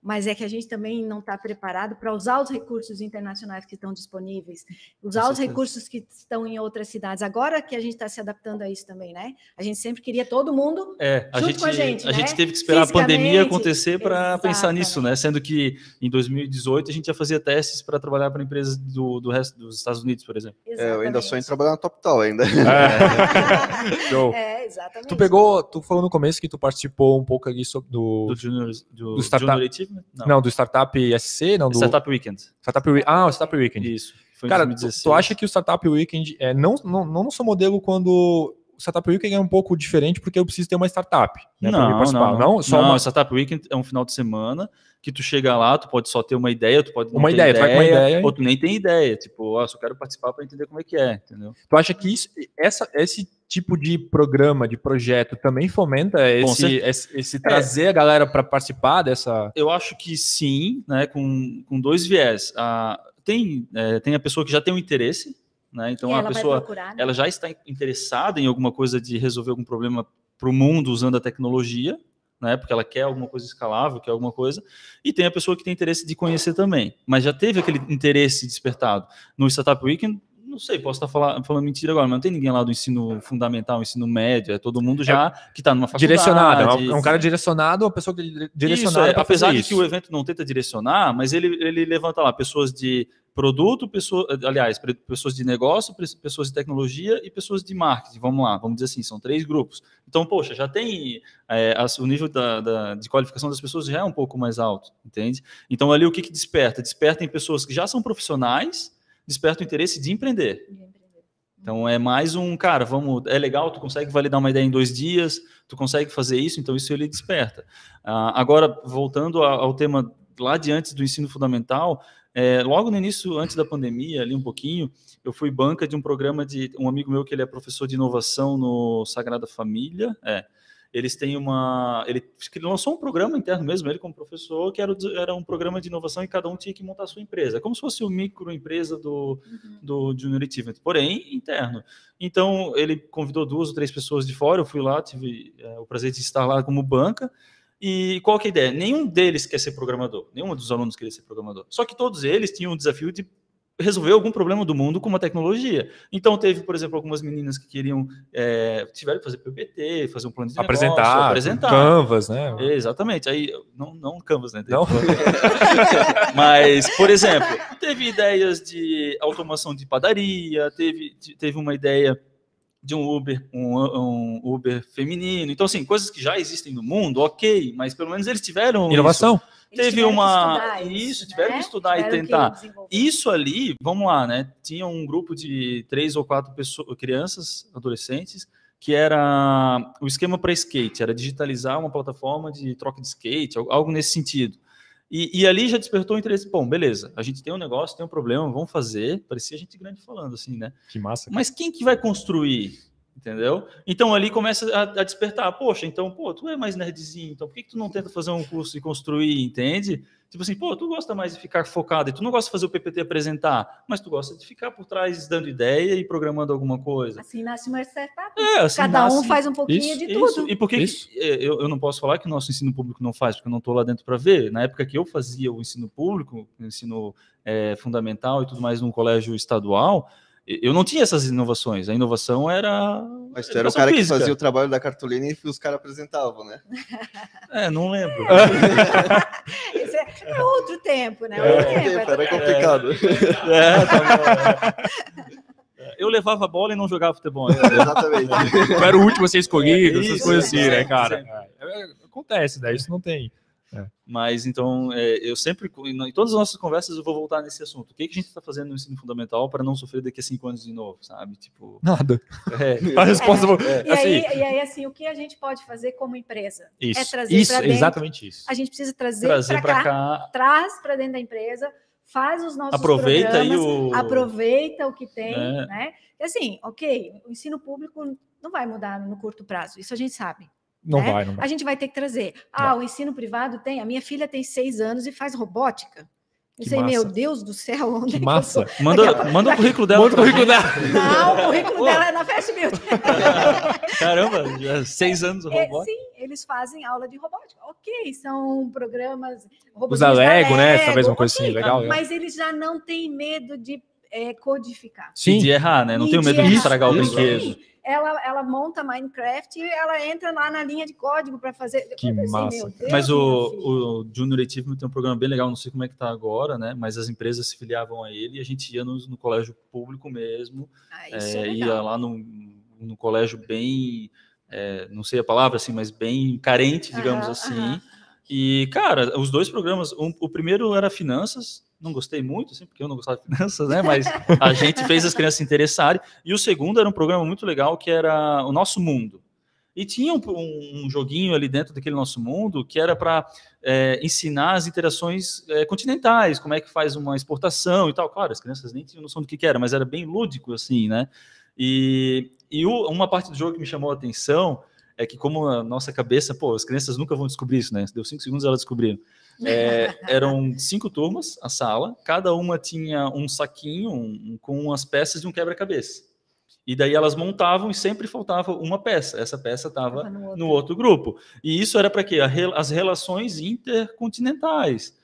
mas é que a gente também não está preparado para usar os recursos internacionais que estão disponíveis, usar os recursos que estão em outras cidades. Agora que a gente está se adaptando a isso também, né? A gente sempre queria todo mundo é, a gente, com a gente. A né? gente teve que esperar a pandemia acontecer para pensar nisso, né? Sendo que em 2018 a gente já fazia testes para trabalhar para empresas do, do resto dos Estados Unidos, por exemplo. É, eu ainda sou em trabalhar na TopTal ainda. [laughs] É. [laughs] Show. É, exatamente. Tu pegou, tu falou no começo que tu participou um pouco ali sobre do, do, junior, do, do startup. Junior não. não, do Startup SC, não do. Startup Weekend. Startup Ah, o Startup Weekend. Isso. Cara, tu, tu, acha que o Startup Weekend é não, não, não no seu modelo quando o Startup Weekend é um pouco diferente porque eu preciso ter uma startup, né, não. Não, não, só não, uma... Startup Weekend é um final de semana que tu chega lá, tu pode só ter uma ideia, tu pode uma ideia, ideia, tu vai com uma ideia, ou tu nem tem ideia, tipo, ó, só quero participar para entender como é que é, entendeu? Tu acha que isso, essa, esse tipo de programa, de projeto, também fomenta esse, esse, esse, trazer é. a galera para participar dessa? Eu acho que sim, né? Com, com dois viés. Ah, tem, é, tem a pessoa que já tem um interesse, né? Então a pessoa procurar, né? ela já está interessada em alguma coisa de resolver algum problema para o mundo usando a tecnologia, né? Porque ela quer alguma coisa escalável, quer alguma coisa. E tem a pessoa que tem interesse de conhecer também, mas já teve aquele interesse despertado. No Startup Weekend não sei, posso estar falando, falando mentira agora, mas não tem ninguém lá do ensino fundamental, ensino médio, é todo mundo já é, que está numa faculdade. Direcionado, é um cara direcionado, uma pessoa direcionada. Isso, é, apesar de isso. que o evento não tenta direcionar, mas ele, ele levanta lá pessoas de produto, pessoa, aliás, pessoas de negócio, pessoas de tecnologia e pessoas de marketing. Vamos lá, vamos dizer assim, são três grupos. Então, poxa, já tem é, o nível da, da, de qualificação das pessoas já é um pouco mais alto, entende? Então, ali o que, que desperta? Desperta em pessoas que já são profissionais desperta o interesse de empreender. Então é mais um, cara, vamos, é legal, tu consegue validar uma ideia em dois dias, tu consegue fazer isso, então isso ele desperta. Uh, agora, voltando ao tema lá de antes do ensino fundamental, é, logo no início, antes da pandemia, ali um pouquinho, eu fui banca de um programa de um amigo meu que ele é professor de inovação no Sagrada Família, é, eles têm uma. Ele, lançou um programa interno mesmo, ele como professor, que era, era um programa de inovação e cada um tinha que montar a sua empresa. Como se fosse o microempresa do, uhum. do Junior Achievement, porém interno. Então, ele convidou duas ou três pessoas de fora, eu fui lá, tive é, o prazer de estar lá como banca. E qual que é a ideia? Nenhum deles quer ser programador, nenhum dos alunos queria ser programador. Só que todos eles tinham o desafio de resolver algum problema do mundo com uma tecnologia. Então teve, por exemplo, algumas meninas que queriam é, tiveram que fazer PPT, fazer um plano de apresentar, negócio, apresentar, Canvas, né? Exatamente. Aí não não Canvas, né? Não. [laughs] Mas, por exemplo, teve ideias de automação de padaria, teve teve uma ideia de um Uber, um, um, Uber feminino. Então, assim, coisas que já existem no mundo, ok, mas pelo menos eles tiveram. Inovação. Isso. Teve uma. Isso, tiveram né? que estudar tiveram e tentar. Isso ali, vamos lá, né? Tinha um grupo de três ou quatro pessoas, crianças, adolescentes, que era o esquema para skate, era digitalizar uma plataforma de troca de skate, algo nesse sentido. E, e, ali já despertou o interesse. Bom, beleza, a gente tem um negócio, tem um problema, vamos fazer. Parecia gente grande falando assim, né? Que massa. Cara. Mas quem que vai construir? Entendeu? Então ali começa a, a, despertar. Poxa, então, pô, tu é mais nerdzinho, então por que, que tu não tenta fazer um curso e construir, entende? Tipo assim, pô, tu gosta mais de ficar focado e tu não gosta de fazer o PPT apresentar, mas tu gosta de ficar por trás dando ideia e programando alguma coisa. Assim nasce uma startup. É, assim Cada nasce... um faz um pouquinho isso, de tudo. Isso. E por que, que é, eu, eu não posso falar que o nosso ensino público não faz, porque eu não estou lá dentro para ver. Na época que eu fazia o ensino público, o ensino é, fundamental e tudo mais num colégio estadual, eu não tinha essas inovações. A inovação era. Mas tu era o cara física. que fazia o trabalho da cartolina e os caras apresentavam, né? [laughs] É, não lembro. [laughs] Isso é, é, outro tempo, né? Outro é, tempo, era complicado. [laughs] É, tá bom. É. Eu levava a bola e não jogava futebol. Né? Exatamente. Eu era o último a ser escolhido, essas coisas assim, né, cara? Acontece, né? Isso não tem. É. Mas então, é, eu sempre, em todas as nossas conversas, eu vou voltar nesse assunto. O que, que a gente está fazendo no ensino fundamental para não sofrer daqui a cinco anos de novo, sabe? Tipo. Nada. É. [laughs] a resposta. É. E, assim, aí, e aí, assim, o que a gente pode fazer como empresa? Isso. É trazer isso, dentro, exatamente isso. A gente precisa trazer, trazer para cá, cá, traz para dentro da empresa, faz os nossos aproveita aí o... aproveita o que tem, é. né? E assim, ok, o ensino público não vai mudar no curto prazo, isso a gente sabe. Não, né? vai, não vai. A gente vai ter que trazer. Ah, o ensino privado tem. A minha filha tem seis anos e faz robótica. Não sei, meu Deus do céu, onde que é massa. Que manda, manda o currículo dela. Manda o currículo dela. [laughs] Não, o currículo dela é na Fast Build. [laughs] Caramba, já seis anos é, robótica. sim, eles fazem aula de robótica. Ok, são programas. Usa Lego, né? Talvez uma coisa okay, assim, legal. Mas eles já não têm medo de é, codificar. Sim. de errar, né? Não tem medo de estragar o brinquedo ela, ela monta Minecraft e ela entra lá na linha de código para fazer. Que assim, massa. Deus, Mas o, o Junior Achievement tem um programa bem legal, não sei como é que tá agora, né? Mas as empresas se filiavam a ele e a gente ia no, no colégio público mesmo. Ah, é, é ia lá no, no colégio bem. É, não sei a palavra assim, mas bem carente, digamos aham, assim. Aham. E, cara, os dois programas, um, o primeiro era finanças, não gostei muito, assim, porque eu não gostava de finanças, né? Mas a [laughs] gente fez as crianças se interessarem. E o segundo era um programa muito legal que era o Nosso Mundo. E tinha um, um joguinho ali dentro daquele nosso mundo que era para é, ensinar as interações é, continentais, como é que faz uma exportação e tal. Claro, as crianças nem tinham noção do que, que era, mas era bem lúdico, assim, né? E, e o, uma parte do jogo que me chamou a atenção é que, como a nossa cabeça, pô, as crianças nunca vão descobrir isso, né? Deu cinco segundos elas descobriram. É, eram cinco turmas, a sala, cada uma tinha um saquinho um, com as peças de um quebra-cabeça. E daí elas montavam e sempre faltava uma peça. Essa peça estava no, outro. no, outro grupo. E isso era para quê? As relações intercontinentais.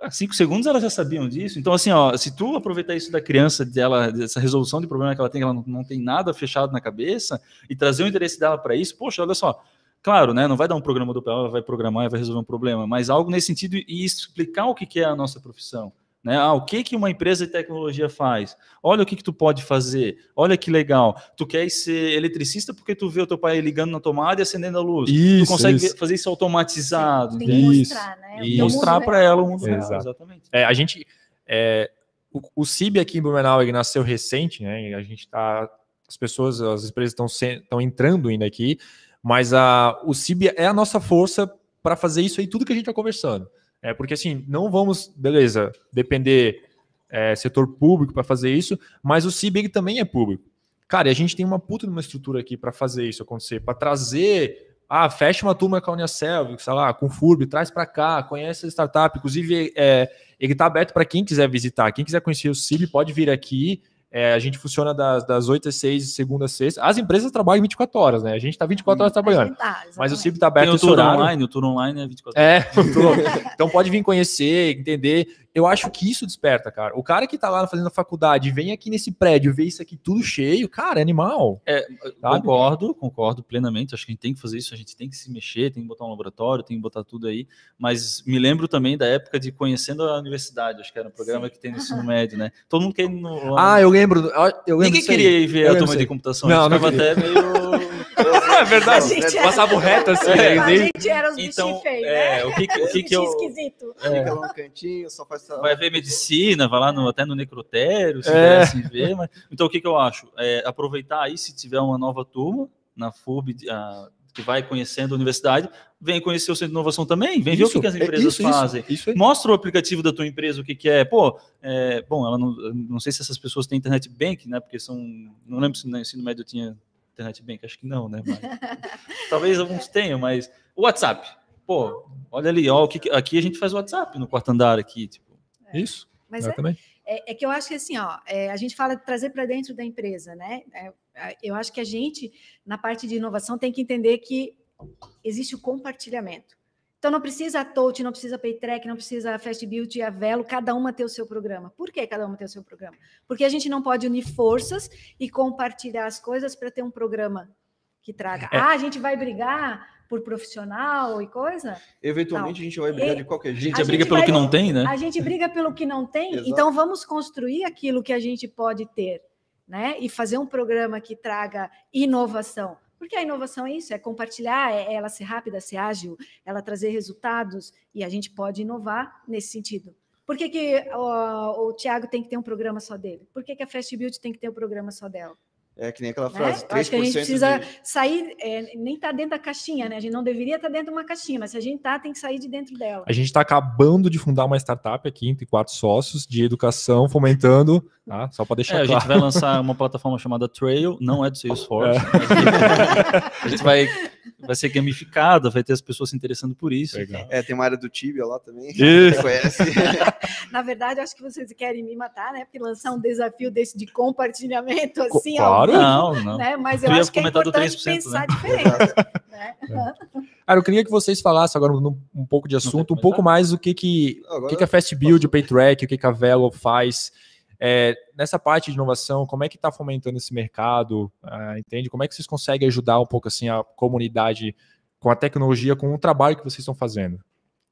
Há cinco segundos elas já sabiam disso. Então, assim, ó, se tu aproveitar isso da criança, dela, dessa resolução de problema que ela tem, que ela não, não tem nada fechado na cabeça, e trazer o interesse dela para isso, poxa, olha só, Claro, né, não vai dar um programador para ela, vai programar e vai resolver um problema, mas algo nesse sentido e explicar o que é a nossa profissão. Né? Ah, o que, que uma empresa de tecnologia faz? Olha o que, que tu pode fazer. Olha que legal. Tu quer ser eletricista porque tu vê o teu pai ligando na tomada e acendendo a luz. Isso, tu consegue isso. fazer isso automatizado. Tem que mostrar, né? E mostrar para ela o mundo real. Exatamente. É, a gente, é, o, o CIB aqui em Blumenau ele nasceu recente, né? A gente está, as pessoas, as empresas estão entrando ainda aqui. Mas a, o CIB é a nossa força para fazer isso aí, tudo que a gente está conversando. É, porque assim, não vamos, beleza, depender é, setor público para fazer isso, mas o CIB também é público. Cara, e a gente tem uma puta numa estrutura aqui para fazer isso acontecer, para trazer, ah, fecha uma turma com a Unicel, sei lá, com o FURB, traz para cá, conhece a startup, inclusive é, ele está aberto para quem quiser visitar, quem quiser conhecer o CIB pode vir aqui, É, a gente funciona das, das 8 às 6, segunda a sexta. As empresas trabalham 24 horas, né? A gente está 24 horas trabalhando. Tá, mas o CIB está aberto Tem o tour online, o tour online é 24 horas. É, [laughs] então pode vir conhecer, entender eu acho que isso desperta, cara. O cara que tá lá fazendo a faculdade, vem aqui nesse prédio, vê isso aqui tudo cheio, cara, é animal. É, concordo, concordo plenamente. Acho que a gente tem que fazer isso, a gente tem que se mexer, tem que botar um laboratório, tem que botar tudo aí. Mas me lembro também da época de Conhecendo a Universidade, acho que era um programa Sim. que tem no ensino médio, né? Todo mundo quer ir no. Ah, eu lembro. Eu lembro Ninguém queria ir ver a turma de computação. Não, não até meio. É verdade. Passava o reto assim. É, a gente era os então, feios, né? É, o que, o que, que eu. Esquisito. É. Fica lá no cantinho, só faz vai ver medicina, vai lá no, até no necrotério, se é. assim ver. Mas... Então, o que, que eu acho? É, aproveitar aí, se tiver uma nova turma na FURB, a, que vai conhecendo a universidade, vem conhecer o Centro de Inovação também, vem isso, ver o que, as é empresas isso, fazem. Isso, isso Mostra o aplicativo da tua empresa, o que, que é. Pô, é, bom, ela não, não sei se essas pessoas têm internet bank, né? Porque são. Não lembro se no ensino médio tinha internet bank, acho que não, né? Mas, talvez alguns tenham, mas. O WhatsApp. Pô, olha ali, ó, que, aqui a gente faz o WhatsApp no quarto andar aqui. Tipo, é. Isso. Mas é, é, é, que eu acho que assim, ó, é, a gente fala de trazer para dentro da empresa, né? É, eu acho que a gente, na parte de inovação, tem que entender que existe o compartilhamento. Então não precisa a Touch, não precisa a Paytrack, não precisa a Fast Build e a Velo, cada uma ter o seu programa. Por que cada uma ter o seu programa? Porque a gente não pode unir forças e compartilhar as coisas para ter um programa que traga. É. Ah, a gente vai brigar por profissional e coisa. Eventualmente não. a gente vai brigar e, de qualquer jeito. A gente, a briga pelo vai, que não tem, né? A gente briga pelo que não tem, então vamos construir aquilo que a gente pode ter, né? E fazer um programa que traga inovação. Porque a inovação é isso, é compartilhar, é ela ser rápida, ser ágil, ela trazer resultados, e a gente pode inovar nesse sentido. Por que, que o, o Tiago tem que ter um programa só dele? Por que, que a Fast Build tem que ter um programa só dela? É que nem aquela né? frase, né? 3% Acho que a gente precisa de... sair, é, nem tá dentro da caixinha, né? A gente não deveria estar tá dentro de uma caixinha, mas se a gente tá, tem que sair de dentro dela. A gente está acabando de fundar uma startup aqui entre quatro sócios de educação, fomentando, tá? Só para deixar é, claro. A gente vai lançar uma plataforma chamada Trail, não é do Salesforce. É. a gente vai vai ser gamificada, vai ter as pessoas se interessando por isso. Legal. É, tem uma área do Tibia lá também. Isso. [laughs] conhece. [laughs] Na verdade, acho que vocês querem me matar, né? Porque lançar um desafio desse de compartilhamento assim, claro. Vivo, não, não. Né? Mas eu acho que é importante 3%, pensar né? diferente. [laughs] né? Cara, eu queria que vocês falassem agora um, um pouco de assunto, um pouco mais o que que, agora, que, que a Fast Build, o PayTrack, o que, que a Velo faz. É, nessa parte de inovação, como é que está fomentando esse mercado? Uh, entende? Como é que vocês conseguem ajudar um pouco assim a comunidade com a tecnologia, com o trabalho que vocês estão fazendo?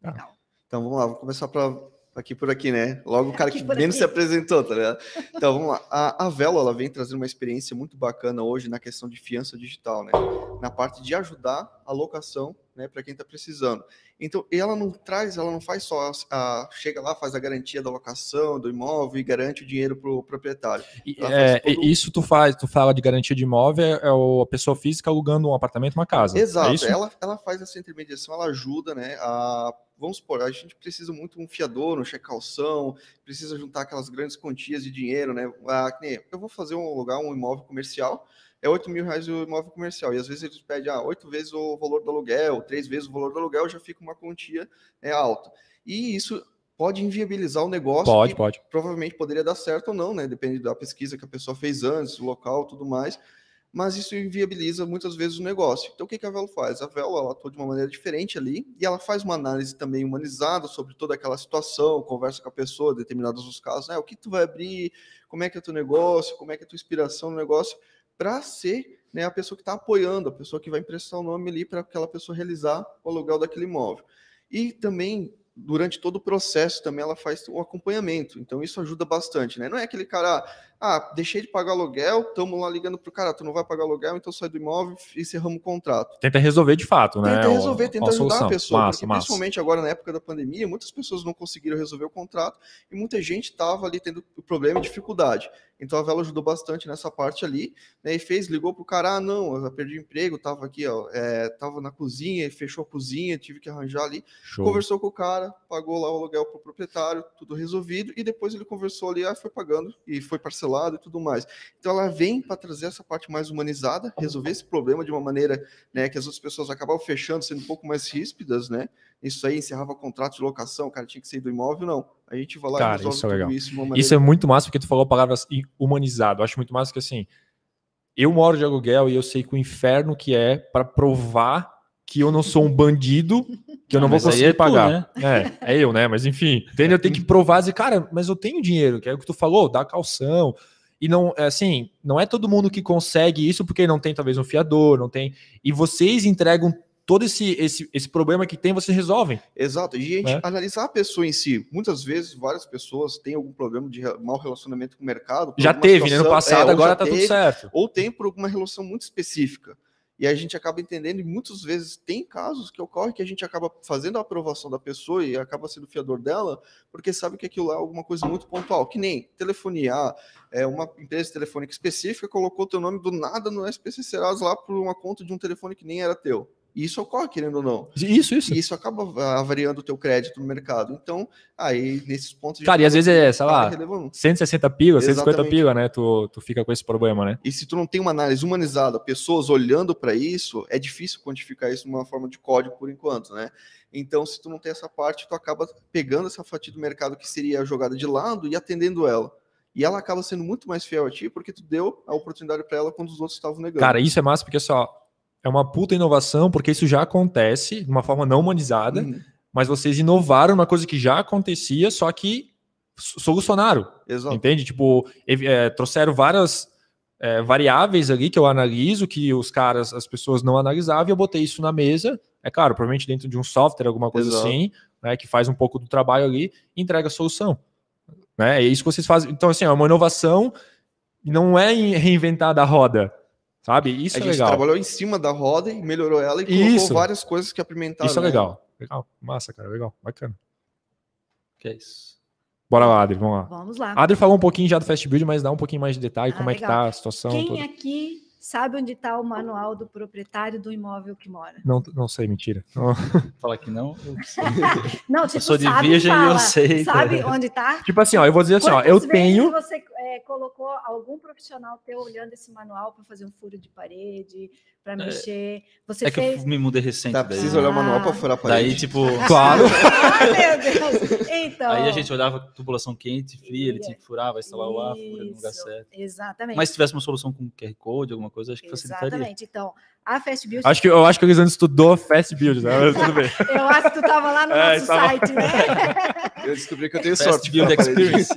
Ah. Então vamos lá, vamos começar para aqui por aqui, né? Logo o cara que menos se apresentou, tá ligado? Então vamos lá. A, a Velo ela vem trazendo uma experiência muito bacana hoje na questão de fiança digital, né? Na parte de ajudar a locação, né, para quem está precisando. Então, ela não traz, ela não faz só a, chega lá, faz a garantia da locação do imóvel e garante o dinheiro para o proprietário. É, todo... Isso tu faz, tu fala de garantia de imóvel, é a pessoa física alugando um apartamento, uma casa. É Exato, é ela, ela faz essa intermediação, ela ajuda, né, a vamos supor, a gente precisa muito um fiador, um cheque calção, precisa juntar aquelas grandes quantias de dinheiro, né? Ah, eu vou fazer um lugar, um imóvel comercial, é 8 mil reais o imóvel comercial. E às vezes eles pedem ah, 8 vezes o valor do aluguel, 3 vezes o valor do aluguel, já fica uma quantia é, alta. E isso pode inviabilizar o negócio. Pode, pode. Provavelmente poderia dar certo ou não, né? Depende da pesquisa que a pessoa fez antes, o local tudo mais. Mas isso inviabiliza muitas vezes o negócio. Então, o que a Velo faz? A Velo ela atua de uma maneira diferente ali e ela faz uma análise também humanizada sobre toda aquela situação, conversa com a pessoa, determinados os casos, né? O que tu vai abrir, como é que é o teu negócio, como é que é a tua inspiração no negócio, para ser né, a pessoa que está apoiando, a pessoa que vai emprestar o nome ali para aquela pessoa realizar o aluguel daquele imóvel. E também, durante todo o processo, também ela faz o acompanhamento. Então, isso ajuda bastante, né? Não é aquele cara, ah, deixei de pagar aluguel, estamos lá ligando para o cara, tu não vai pagar aluguel, então sai do imóvel e encerramos o contrato. Tenta resolver de fato, né? Tenta resolver, tenta ajudar solução. a pessoa. Massa, porque, massa. principalmente agora na época da pandemia, muitas pessoas não conseguiram resolver o contrato e muita gente estava ali tendo problema e dificuldade. Então a Vela ajudou bastante nessa parte ali, né? E fez, ligou pro cara, ah, não, eu perdi o emprego, tava aqui, ó, é, tava na cozinha, fechou a cozinha, tive que arranjar ali. Show. Conversou com o cara, pagou lá o aluguel pro proprietário, tudo resolvido, e depois ele conversou ali, ah, foi pagando e foi parcelado e tudo mais. Então ela vem para trazer essa parte mais humanizada, resolver esse problema de uma maneira, né, que as outras pessoas acabavam fechando, sendo um pouco mais ríspidas, né? Isso aí encerrava contrato de locação, o cara tinha que sair do imóvel, não A gente vai lá Cara, e resolve isso é legal. isso. Maneira... Isso é muito massa porque tu falou palavras humanizado. Eu acho muito massa que assim, eu moro de aluguel e eu sei que o inferno que é para provar que eu não sou um bandido, que eu não, não vou conseguir é pagar. Tu, né? É, é eu, né? Mas enfim, entendeu? Eu tenho que provar, dizer, cara, mas eu tenho dinheiro, que é o que tu falou, dá calção. E não, é assim, não é todo mundo que consegue isso porque não tem talvez um fiador, não tem. E vocês entregam todo esse, esse, esse problema que tem, vocês resolvem. Exato. E a gente né? analisar a pessoa em si. Muitas vezes, várias pessoas têm algum problema de mau relacionamento com o mercado. Já teve, situação, né? No passado, é, agora tá teve, tudo certo. Ou tem por alguma relação muito específica. E a gente acaba entendendo, e muitas vezes tem casos que ocorre que a gente acaba fazendo a aprovação da pessoa e acaba sendo fiador dela, porque sabe que aquilo é alguma coisa muito pontual, que nem telefonia. Ah, é uma empresa telefônica específica colocou teu nome do nada no SPC Serasa lá por uma conta de um telefone que nem era teu. E isso ocorre, querendo ou não. Isso, isso. E isso acaba avariando o teu crédito no mercado. Então, aí, nesses pontos... Cara, e às vezes é, sei lá, 160 pila, 150 pila, né? Tu, tu fica com esse problema, né? E se tu não tem uma análise humanizada, pessoas olhando para isso, é difícil quantificar isso numa forma de código por enquanto, né? Então, se tu não tem essa parte, tu acaba pegando essa fatia do mercado que seria jogada de lado e atendendo ela. E ela acaba sendo muito mais fiel a ti, porque tu deu a oportunidade para ela quando os outros estavam negando. Cara, isso é massa, porque só é uma puta inovação, porque isso já acontece de uma forma não humanizada, uhum. mas vocês inovaram uma coisa que já acontecia, só que solucionaram. Exato. Entende? Tipo, é, trouxeram várias é, variáveis ali que eu analiso, que os caras, as pessoas não analisavam, e eu botei isso na mesa. É claro, provavelmente dentro de um software, alguma coisa Exato. assim, né, que faz um pouco do trabalho ali e entrega a solução. Né? É isso que vocês fazem. Então, assim, é uma inovação, não é reinventar da roda Sabe? Isso a é gente legal. trabalhou em cima da roda e melhorou ela e colocou isso. várias coisas que apimentaram. Isso é legal. Legal. Massa, cara. Legal. Bacana. Que é isso. Bora lá, Adri. Vamos lá. Vamos lá. Adri falou um pouquinho já do Fast Build, mas dá um pouquinho mais de detalhe, ah, como legal. é que tá a situação. Quem toda. aqui sabe onde está o manual do proprietário do imóvel que mora? Não, não sei, mentira. [laughs] Falar que não. não, tipo, eu sou de virgem e eu sei. Sabe onde está? Tipo assim, ó, eu vou dizer assim, Quantas ó, eu tenho. Você é, colocou algum profissional teu olhando esse manual para fazer um furo de parede, para é, mexer? Você é fez... que eu me mudei recente. Tá, precisa olhar o manual para furar a parede. Daí, tipo, [laughs] claro. ah, meu Deus. Então. Aí a gente olhava tubulação quente, fria, ele tinha que furar, vai instalar o ar, fura no lugar certo. Exatamente. Mas se tivesse uma solução com QR Code, alguma coisa, acho que facilitaria. Exatamente. Então, a Fast Build. Acho que, eu acho que o Lisandro estudou Fast Build, né? tudo bem. [laughs] eu acho que tu estava lá no é, nosso tava... site, né? [laughs] eu descobri que eu tenho Fast sorte. Build Experience.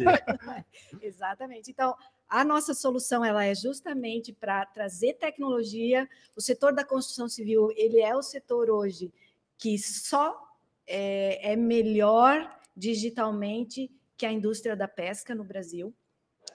[laughs] Exatamente. Então, a nossa solução ela é justamente para trazer tecnologia. O setor da construção civil ele é o setor hoje que só é, é melhor digitalmente que a indústria da pesca no Brasil.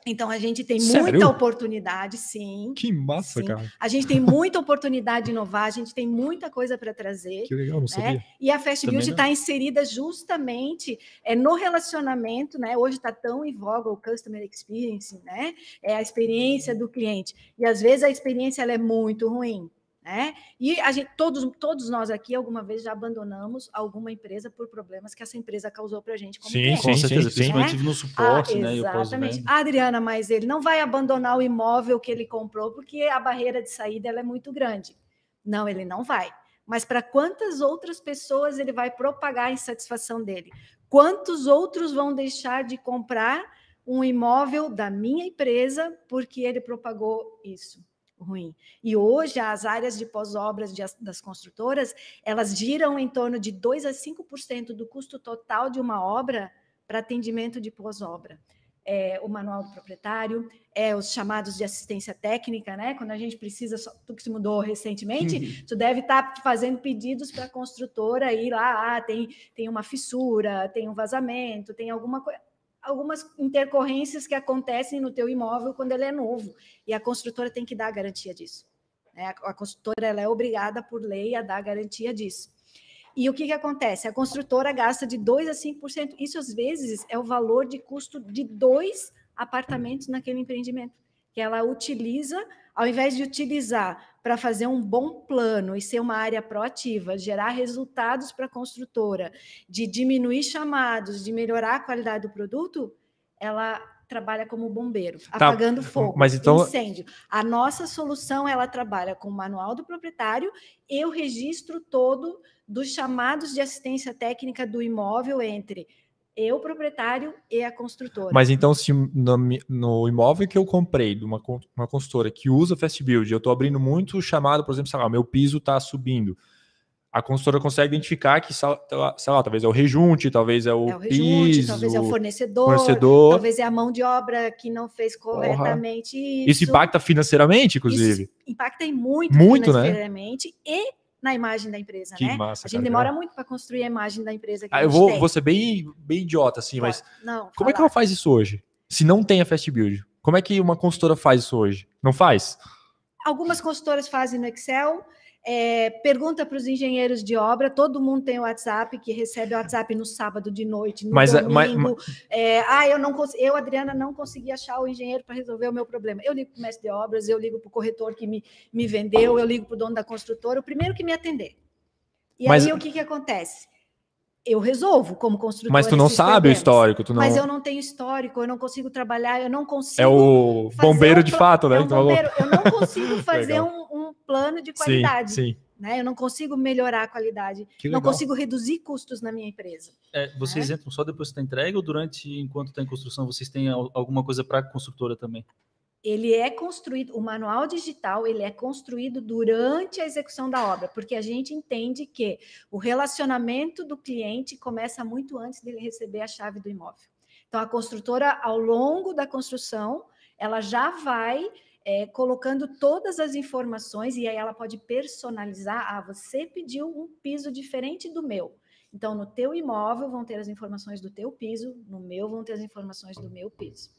Então a gente tem Sério? muita oportunidade, sim. Que massa, sim. cara. A gente tem muita oportunidade de inovar, a gente tem muita coisa para trazer. Que legal, não né? sabia. E a Fast Build está inserida justamente é, no relacionamento, né? Hoje está tão em voga o customer experience, né? É a experiência do cliente. E às vezes a experiência ela é muito ruim. Né? E a gente, todos, todos nós aqui alguma vez já abandonamos alguma empresa por problemas que essa empresa causou para a gente. Como sim, cliente, com certeza, sim, principalmente né? no suporte, ah, né? Exatamente. Adriana, mas ele não vai abandonar o imóvel que ele comprou porque a barreira de saída é muito grande. Não, ele não vai. Mas para quantas outras pessoas ele vai propagar a insatisfação dele? Quantos outros vão deixar de comprar um imóvel da minha empresa porque ele propagou isso? Ruim. E hoje as áreas de pós-obras das construtoras, elas giram em torno de 2 a 5% do custo total de uma obra para atendimento de pós-obra. É, o manual do proprietário, é os chamados de assistência técnica, né? Quando a gente precisa, tu que se mudou recentemente, uhum. tu deve estar tá fazendo pedidos para a construtora ir lá, ah, tem, tem uma fissura, tem um vazamento, tem alguma coisa algumas intercorrências que acontecem no teu imóvel quando ele é novo, e a construtora tem que dar a garantia disso. Né? A construtora ela é obrigada por lei a dar a garantia disso. E o que, que acontece? A construtora gasta de 2% a 5%. Isso, às vezes, é o valor de custo de dois apartamentos naquele empreendimento, que ela utiliza, ao invés de utilizar para fazer um bom plano e ser uma área proativa, gerar resultados para a construtora, de diminuir chamados, de melhorar a qualidade do produto, ela trabalha como bombeiro, tá, apagando fogo, mas então... incêndio. A nossa solução, ela trabalha com o manual do proprietário e o registro todo dos chamados de assistência técnica do imóvel entre eu, proprietário e a construtora. Mas então, se no, no imóvel que eu comprei de uma, uma consultora que usa Fast Build, eu estou abrindo muito chamado, por exemplo, sei lá, meu piso está subindo. A consultora consegue identificar que, sei lá, talvez é o rejunte, talvez é o, é o rejunte, piso, talvez é o fornecedor, fornecedor, talvez é a mão de obra que não fez corretamente isso. Isso impacta financeiramente, inclusive? Isso impacta muito, muito né? financeiramente né? e na imagem da empresa, que né? Massa, a gente cara, demora cara. muito para construir a imagem da empresa que ah, eu vou, tem. vou ser bem, bem idiota, assim, mas não, como é que ela faz isso hoje? Se não tem a Fast Build, como é que uma consultora faz isso hoje? Não faz? Algumas consultoras fazem no Excel, é, pergunta para os engenheiros de obra, todo mundo tem o WhatsApp, que recebe o WhatsApp no sábado de noite, no mas, domingo. Mas, mas... É, ah, eu não eu, Adriana, não consegui achar o engenheiro para resolver o meu problema. Eu ligo para o mestre de obras, eu ligo para o corretor que me, me vendeu, eu ligo para o dono da construtora, o primeiro que me atender. E mas... aí o que, que acontece? eu resolvo como construtor. Mas tu não sabe o histórico, tu não... Mas eu não tenho histórico, eu não consigo trabalhar, eu não consigo. É o bombeiro um... de fato, né? É um bombeiro. Eu não consigo [laughs] fazer um, plano de qualidade. Sim, sim. Né? Eu não consigo melhorar a qualidade. não consigo reduzir custos na minha empresa. É, vocês né? entram só depois da entrega ou durante, enquanto está em construção, vocês têm alguma coisa para a construtora também? ele é construído, o manual digital, ele é construído durante a execução da obra, porque a gente entende que o relacionamento do cliente começa muito antes dele receber a chave do imóvel. Então, a construtora, ao longo da construção, ela já vai é, colocando todas as informações e aí ela pode personalizar. Ah, você pediu um piso diferente do meu. Então, no teu imóvel vão ter as informações do teu piso, no meu vão ter as informações do meu piso.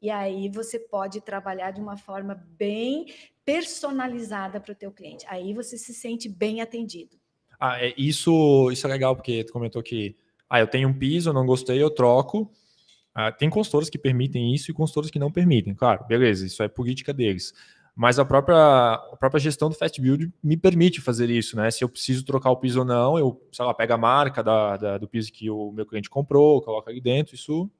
E aí você pode trabalhar de uma forma bem personalizada para o teu cliente. Aí você se sente bem atendido. Ah, é, isso, isso é legal, porque tu comentou que ah, eu tenho um piso, não gostei, eu troco. Ah, tem consultores que permitem isso e consultores que não permitem. Claro, beleza, isso é política deles. Mas a própria, a própria gestão do Fast Build me permite fazer isso, né? Se eu preciso trocar o piso ou não, eu, sei lá, pego a marca da, da, do piso que o meu cliente comprou, coloco ali dentro, isso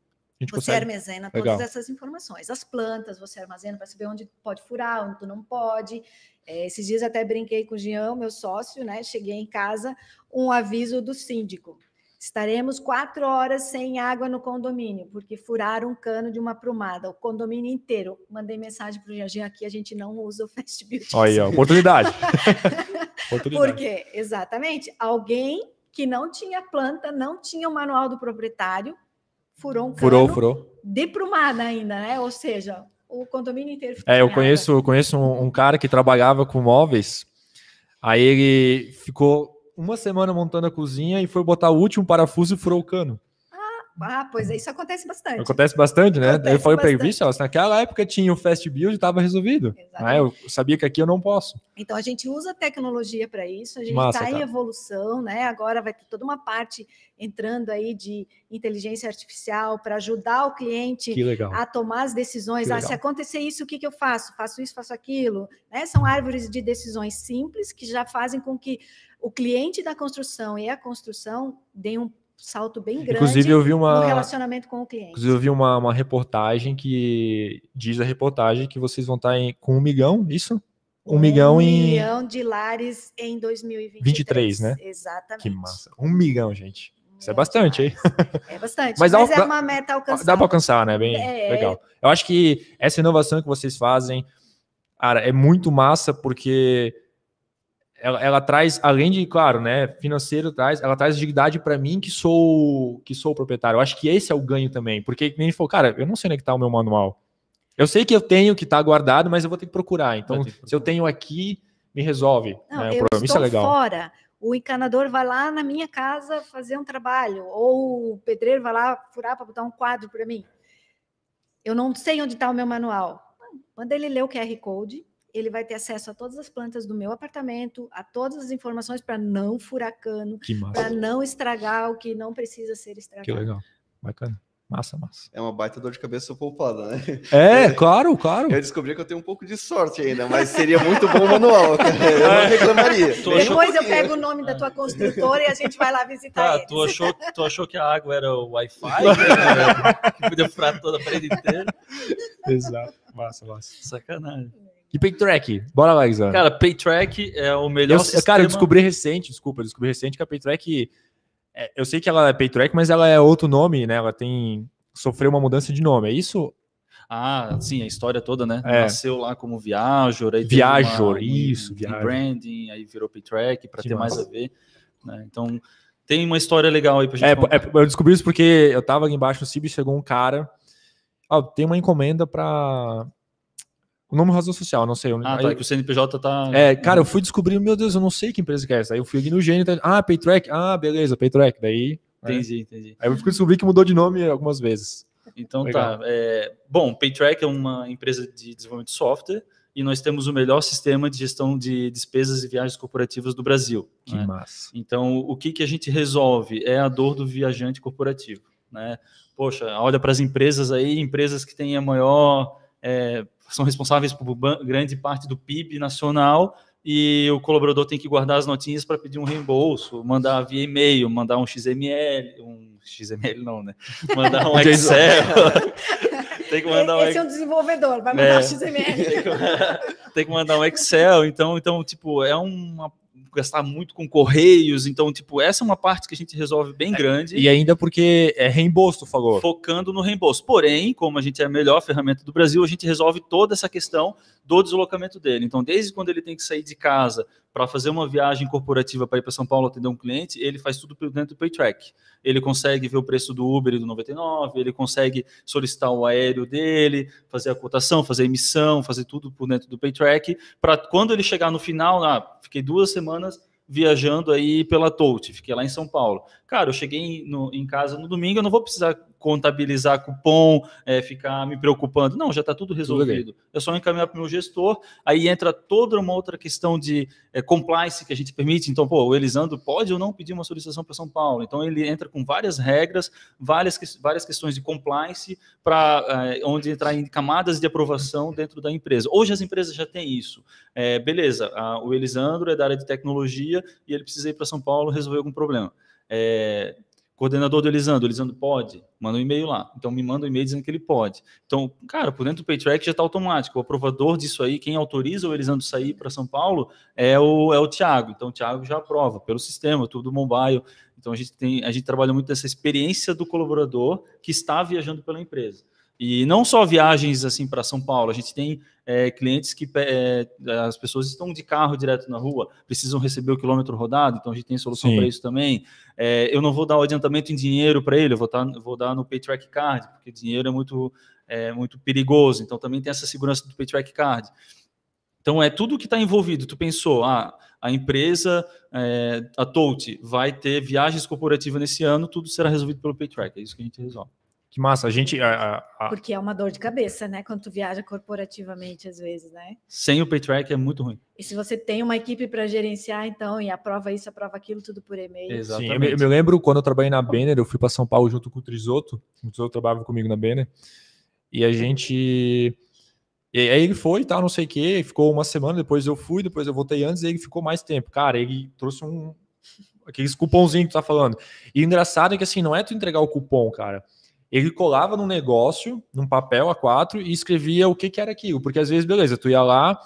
você consegue... armazena todas Legal. essas informações. As plantas você armazena para saber onde pode furar, onde tu não pode. É, esses dias até brinquei com o Jean, meu sócio, né? Cheguei em casa, um aviso do síndico. Estaremos quatro horas sem água no condomínio, porque furaram um cano de uma prumada, o condomínio inteiro. Mandei mensagem para o Jean aqui, a gente não usa o Fast Beauty. Olha, oportunidade. [laughs] oportunidade. Porque, exatamente, alguém que não tinha planta, não tinha o manual do proprietário, furou um furou, furou. deprumada ainda, né? Ou seja, o condomínio inteiro É, eu conheço, eu conheço um, um, cara que trabalhava com móveis, aí ele ficou uma semana montando a cozinha e foi botar o último parafuso e furou o cano. Ah, pois é, isso acontece bastante. Acontece bastante, né? Acontece eu falei para ele, vixe, naquela época tinha o Fast Build e estava resolvido. Né? Eu sabia que aqui eu não posso. Então a gente usa tecnologia para isso, a gente está em evolução, né? Agora vai ter toda uma parte entrando aí de inteligência artificial para ajudar o cliente a tomar as decisões. Ah, se acontecer isso, o que, que eu faço? Faço isso, faço aquilo. Né? São árvores de decisões simples que já fazem com que o cliente da construção e a construção deem um salto bem grande inclusive, eu vi uma, no relacionamento com o cliente. Inclusive, eu vi uma, uma reportagem que diz a reportagem que vocês vão estar em, com um milhão, isso? Um, um milhão em. Um milhão de lares em 2023. 23, né? Exatamente. Que massa. Um milhão, gente. Isso é, bastante, hein? É bastante. mas, mas dá, é uma meta alcançável. Dá para alcançar, né? Bem é. legal. Eu acho que essa inovação que vocês fazem, cara, é muito massa porque ela, ela, traz, além de, claro, né, financeiro traz, ela traz dignidade para mim que sou que sou o proprietário. Eu acho que esse é o ganho também, porque nem falou, cara, eu não sei onde é que tá o meu manual. Eu sei que eu tenho que estar tá guardado, mas eu vou ter que procurar. Então, que se eu tenho aqui, me resolve. Não, né, eu problema. Isso é legal. fora. O encanador vai lá na minha casa fazer um trabalho, ou o pedreiro vai lá furar para botar um quadro para mim. Eu não sei onde está o meu manual. Quando ele lê o QR Code, ele vai ter acesso a todas as plantas do meu apartamento, a todas as informações para não furacano, para não estragar o que não precisa ser estragado. Que legal, bacana. Massa, massa. É uma baita dor de cabeça poupada, né? É, [laughs] claro, claro. Eu descobri que eu tenho um pouco de sorte ainda, mas seria muito bom o manual, [laughs] cara. Eu não reclamaria. [laughs] Depois eu pego o nome da tua construtora e a gente vai lá visitar tá, tu achou, tu achou que a água era o Wi-Fi? Né? que podia furar toda a parede inteira? Exato. Massa, massa. Sacanagem. E Paytrack? Bora lá, Isa. Cara, Paytrack é o melhor eu, sistema... Cara, eu descobri recente, desculpa, eu descobri recente que a Paytrack É, eu sei que ela é Paytrack, mas ela é outro nome, né? Ela tem sofreu uma mudança de nome. É isso? Ah, sim, a história toda, né? É. Nasceu lá como Viajor, aí Viajor, uma- um- isso, um Viajor. branding, aí virou Paytrack para ter mais massa. a ver. né? Então, tem uma história legal aí pra gente É, é, eu descobri isso porque eu tava ali embaixo no CIB e chegou um cara. Ó, tem uma encomenda pra. O nome razão social, não sei. Ah, Aí- tá, que o CNPJ tá... É, cara, eu fui descobrir, meu Deus, eu não sei que empresa que é essa. Aí eu fui aqui no Gênio, tá- ah, Paytrack, ah, beleza, Paytrack. Daí. né? Entendi, entendi. Aí eu fui descobrir que mudou de nome algumas vezes. Então Legal. tá. é, bom, Paytrack é uma empresa de desenvolvimento de software e nós temos o melhor sistema de gestão de despesas e viagens corporativas do Brasil. Que né? massa. Então, o que, que a gente resolve é a dor do viajante corporativo. Né? Poxa, olha para as empresas aí, empresas que têm a maior. é, são responsáveis por grande parte do PIB nacional e o colaborador tem que guardar as notinhas para pedir um reembolso, mandar via e-mail, mandar um XML, um XML não, né? Mandar um [laughs] Excel. [laughs] tem que mandar um Esse é um desenvolvedor, vai É. mandar XML. tem, que, tem que mandar um Excel, então, então tipo, é uma gastar muito com correios, então, tipo, essa é uma parte que a gente resolve bem grande, E ainda porque é reembolso, tu falou. focando no reembolso. Porém, como a gente é a melhor ferramenta do Brasil, a gente resolve toda essa questão do deslocamento dele. Então, desde quando ele tem que sair de casa para fazer uma viagem corporativa para ir para São Paulo atender um cliente, ele faz tudo dentro do Paytrack. Ele consegue ver o preço do Uber e do 99, ele consegue solicitar o aéreo dele, fazer a cotação, fazer a emissão, fazer tudo por dentro do Paytrack, para quando ele chegar no final, ah, fiquei duas semanas viajando aí pela Touch, fiquei lá em São Paulo. Cara, eu cheguei no- em casa no domingo, eu não vou precisar contabilizar cupom, é, ficar me preocupando. Não, já está tudo resolvido. É só encaminhar para o meu gestor, aí entra toda uma outra questão de é, compliance que a gente permite. Então, pô, o Elisandro pode ou não pedir uma solicitação para São Paulo. Então, ele entra com várias regras, várias, várias questões de compliance, para onde entrar em camadas de aprovação dentro da empresa. Hoje as empresas já têm isso. É, beleza, a- o Elisandro é da área de tecnologia e ele precisa ir para São Paulo resolver algum problema. É, coordenador do Elisandro, Elisandro pode? Manda um e-mail lá. Então me manda um e-mail dizendo que ele pode. Então, cara, por dentro do Paytrack já está automático. O aprovador disso aí, quem autoriza o Elisandro sair para São Paulo é o, é o Thiago. Então o Thiago já aprova pelo sistema, tudo mobile. Então a gente tem, a gente trabalha muito nessa experiência do colaborador que está viajando pela empresa. E não só viagens assim para São Paulo, a gente tem é, clientes que é, as pessoas estão de carro direto na rua, precisam receber o quilômetro rodado, então a gente tem solução para isso também. É, eu não vou dar o adiantamento em dinheiro para ele, eu vou, tá, vou dar no Paytrack Card, porque dinheiro é muito, é muito perigoso, então também tem essa segurança do Paytrack Card. Então é tudo que está envolvido. Tu pensou, ah, a empresa, é, a Touch, vai ter viagens corporativas nesse ano, tudo será resolvido pelo Paytrack, é isso que a gente resolve. Que massa. A gente. a- a- a- Porque é uma dor de cabeça, né? Quando tu viaja corporativamente, às vezes, né? Sem o Paytrack é muito ruim. E se você tem uma equipe para gerenciar, então, e aprova isso, aprova aquilo, tudo por e-mail. Sim, eu, me, eu me lembro quando eu trabalhei na Banner, eu fui para São Paulo junto com o Trisoto. O Trisoto trabalhava comigo na Banner. E a gente. E aí ele foi e tal, não sei o quê, ficou uma semana, depois eu fui, depois eu voltei antes, e ele ficou mais tempo. Cara, ele trouxe um. Aqueles cupomzinhos que tu tá falando. E o engraçado é que assim, não é tu entregar o cupom, cara. Ele colava num negócio, num papel A4, e escrevia o que, que era aquilo. Porque às vezes, beleza, tu ia lá,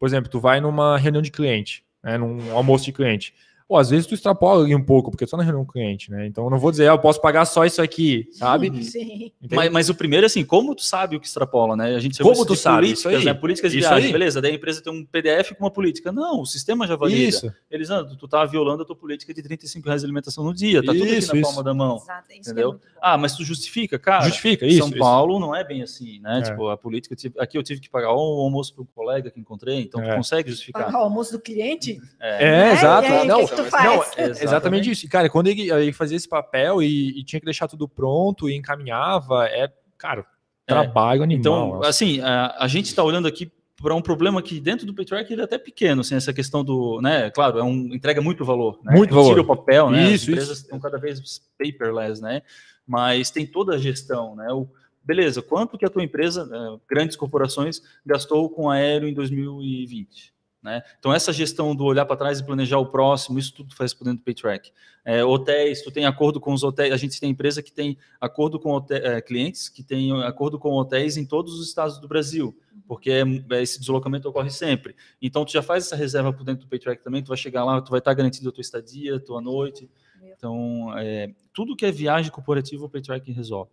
por exemplo, tu vai numa reunião de cliente, né, num almoço de cliente. Pô, às vezes tu extrapola ali um pouco, porque tu tá na reunião com cliente, né? Então eu não vou dizer, ah, eu posso pagar só isso aqui, sabe? Sim. Entende? Mas, mas o primeiro é assim, como tu sabe o que extrapola, né? A gente Como tu isso sabe? Isso aí. né? Políticas de Isso viagem, aí. beleza? Daí a empresa tem um PDF com uma política. Não, o sistema já valida. Isso. Elisandro, tu tá violando a tua política de 35 reais de alimentação no dia, tá tudo Isso, aqui na isso. palma da mão. Exato, isso que é Entendeu? bom. Ah, mas tu justifica, cara. Justifica isso. São isso. Paulo não é bem assim, né? É. Tipo, a política, aqui eu tive que pagar um almoço para um colega que encontrei, então tu É. consegue justificar. Pagar o almoço do cliente? É, É, exato. E aí, não, tu não, [laughs] faz? é exatamente isso. E, Cara, quando ele, ele fazia esse papel e, e tinha que deixar tudo pronto e encaminhava, é, cara, trabalho animal. Então, nossa. assim, a, a gente está olhando aqui para um problema que dentro do Paytrack ele é até pequeno, assim, essa questão do, né, claro, é um, entrega muito valor, né? Muito Tira valor. o papel, né? Isso, As empresas isso. estão cada vez paperless, né? Mas tem toda a gestão, né? O, beleza, quanto que a tua empresa, né, grandes corporações, gastou com aéreo em 2020? Né? Então, essa gestão do olhar para trás e planejar o próximo, isso tudo faz por dentro do PayTrack. É, hotéis, tu tem acordo com os hotéis, a gente tem empresa que tem acordo com hotel, é, clientes, que tem acordo com hotéis em todos os estados do Brasil, porque é, é, esse deslocamento ocorre sempre. Então, tu já faz essa reserva por dentro do PayTrack também, tu vai chegar lá, tu vai estar garantido a tua estadia, a tua noite. Então, é, tudo que é viagem corporativa, o PayTrack resolve.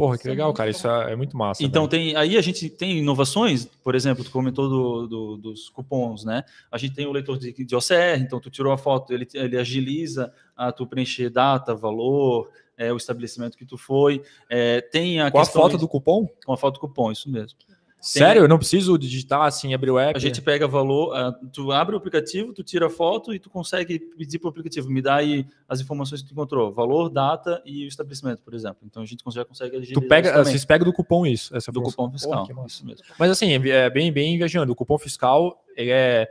Porra, que legal, cara. Isso é, é muito massa. Então, tem, aí a gente tem inovações, por exemplo, tu comentou do, do, dos cupons, né? A gente tem o leitor de, de OCR, então tu tirou a foto, ele, ele agiliza a tu preencher data, valor, é, o estabelecimento que tu foi. É, tem a Com a foto do cupom? Com a foto do cupom, isso mesmo. Sério? Eu não preciso digitar assim, abrir o app? A gente pega valor, uh, tu abre o aplicativo, tu tira a foto e tu consegue pedir para o aplicativo, me dá aí as informações que tu encontrou, valor, data e o estabelecimento, por exemplo. Então a gente já consegue agilizar Tu pega, vocês pegam do cupom isso, essa Do cupom fiscal, oh, isso mesmo. Mas assim, é bem, bem viajando, o cupom fiscal, ele é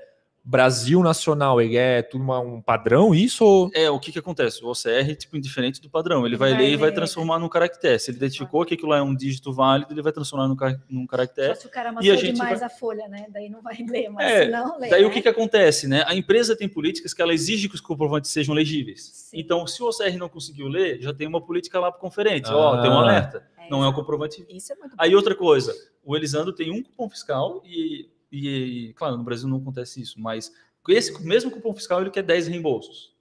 Brasil nacional, ele é tudo uma, um padrão, isso? Ou... É, o que, que acontece? O OCR é tipo indiferente do padrão. Ele, vai, vai, ler e vai transformar num caractere. Se ele identificou que aquilo é um dígito válido, ele vai transformar num, num caractere. Só se o cara amassou demais vai... a folha, né? Daí não vai ler, mas é, senão lê, Daí né? o que, que acontece, né? A empresa tem políticas que ela exige que os comprovantes sejam legíveis. Sim. Então, se o OCR não conseguiu ler, já tem uma política lá para o conferente. Ó, ah. oh, tem um alerta. É, não é o comprovante. Isso é muito Aí outra coisa, o Elisandro tem um cupom fiscal e, e, claro, no Brasil não acontece isso, mas esse mesmo cupom fiscal ele quer 10 reembolsos.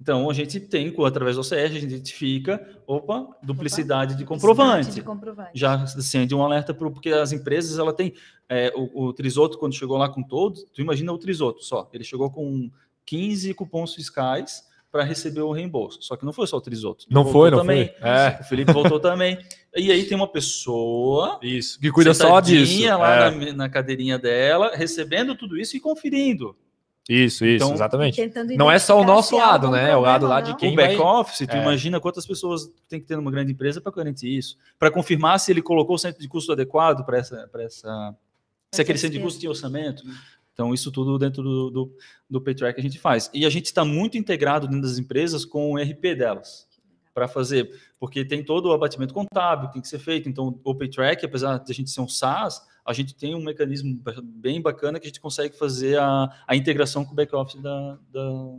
Então, a gente tem, através do OCR, a gente identifica, opa, duplicidade, opa, de, comprovante. de comprovante. Já acende um alerta, pro, porque as empresas, ela tem, é, o, o Trisoto, quando chegou lá com todos, tu imagina o Trisoto só, ele chegou com 15 cupons fiscais para receber o reembolso. Só que não foi só o Trisoto. Não foi, não também. foi. É. O Felipe voltou também. E aí tem uma pessoa. Isso, que cuida só disso. lá é. na, na, cadeirinha dela, recebendo tudo isso e conferindo. Isso, isso, então, exatamente. Não é só o nosso lado, né? É o lado lá de quem. O back-office, tu é. imagina quantas pessoas tem que ter numa grande empresa para garantir isso. Para confirmar se ele colocou o centro de custo adequado para essa, essa. Se aquele centro de custo tinha orçamento. Então, isso tudo dentro do, do, do PayTrack a gente faz. E a gente está muito integrado dentro das empresas com o RP delas para fazer, porque tem todo o abatimento contábil que tem que ser feito. Então, o PayTrack, apesar de a gente ser um SaaS, a gente tem um mecanismo bem bacana que a gente consegue fazer a, a integração com o back-office da, da,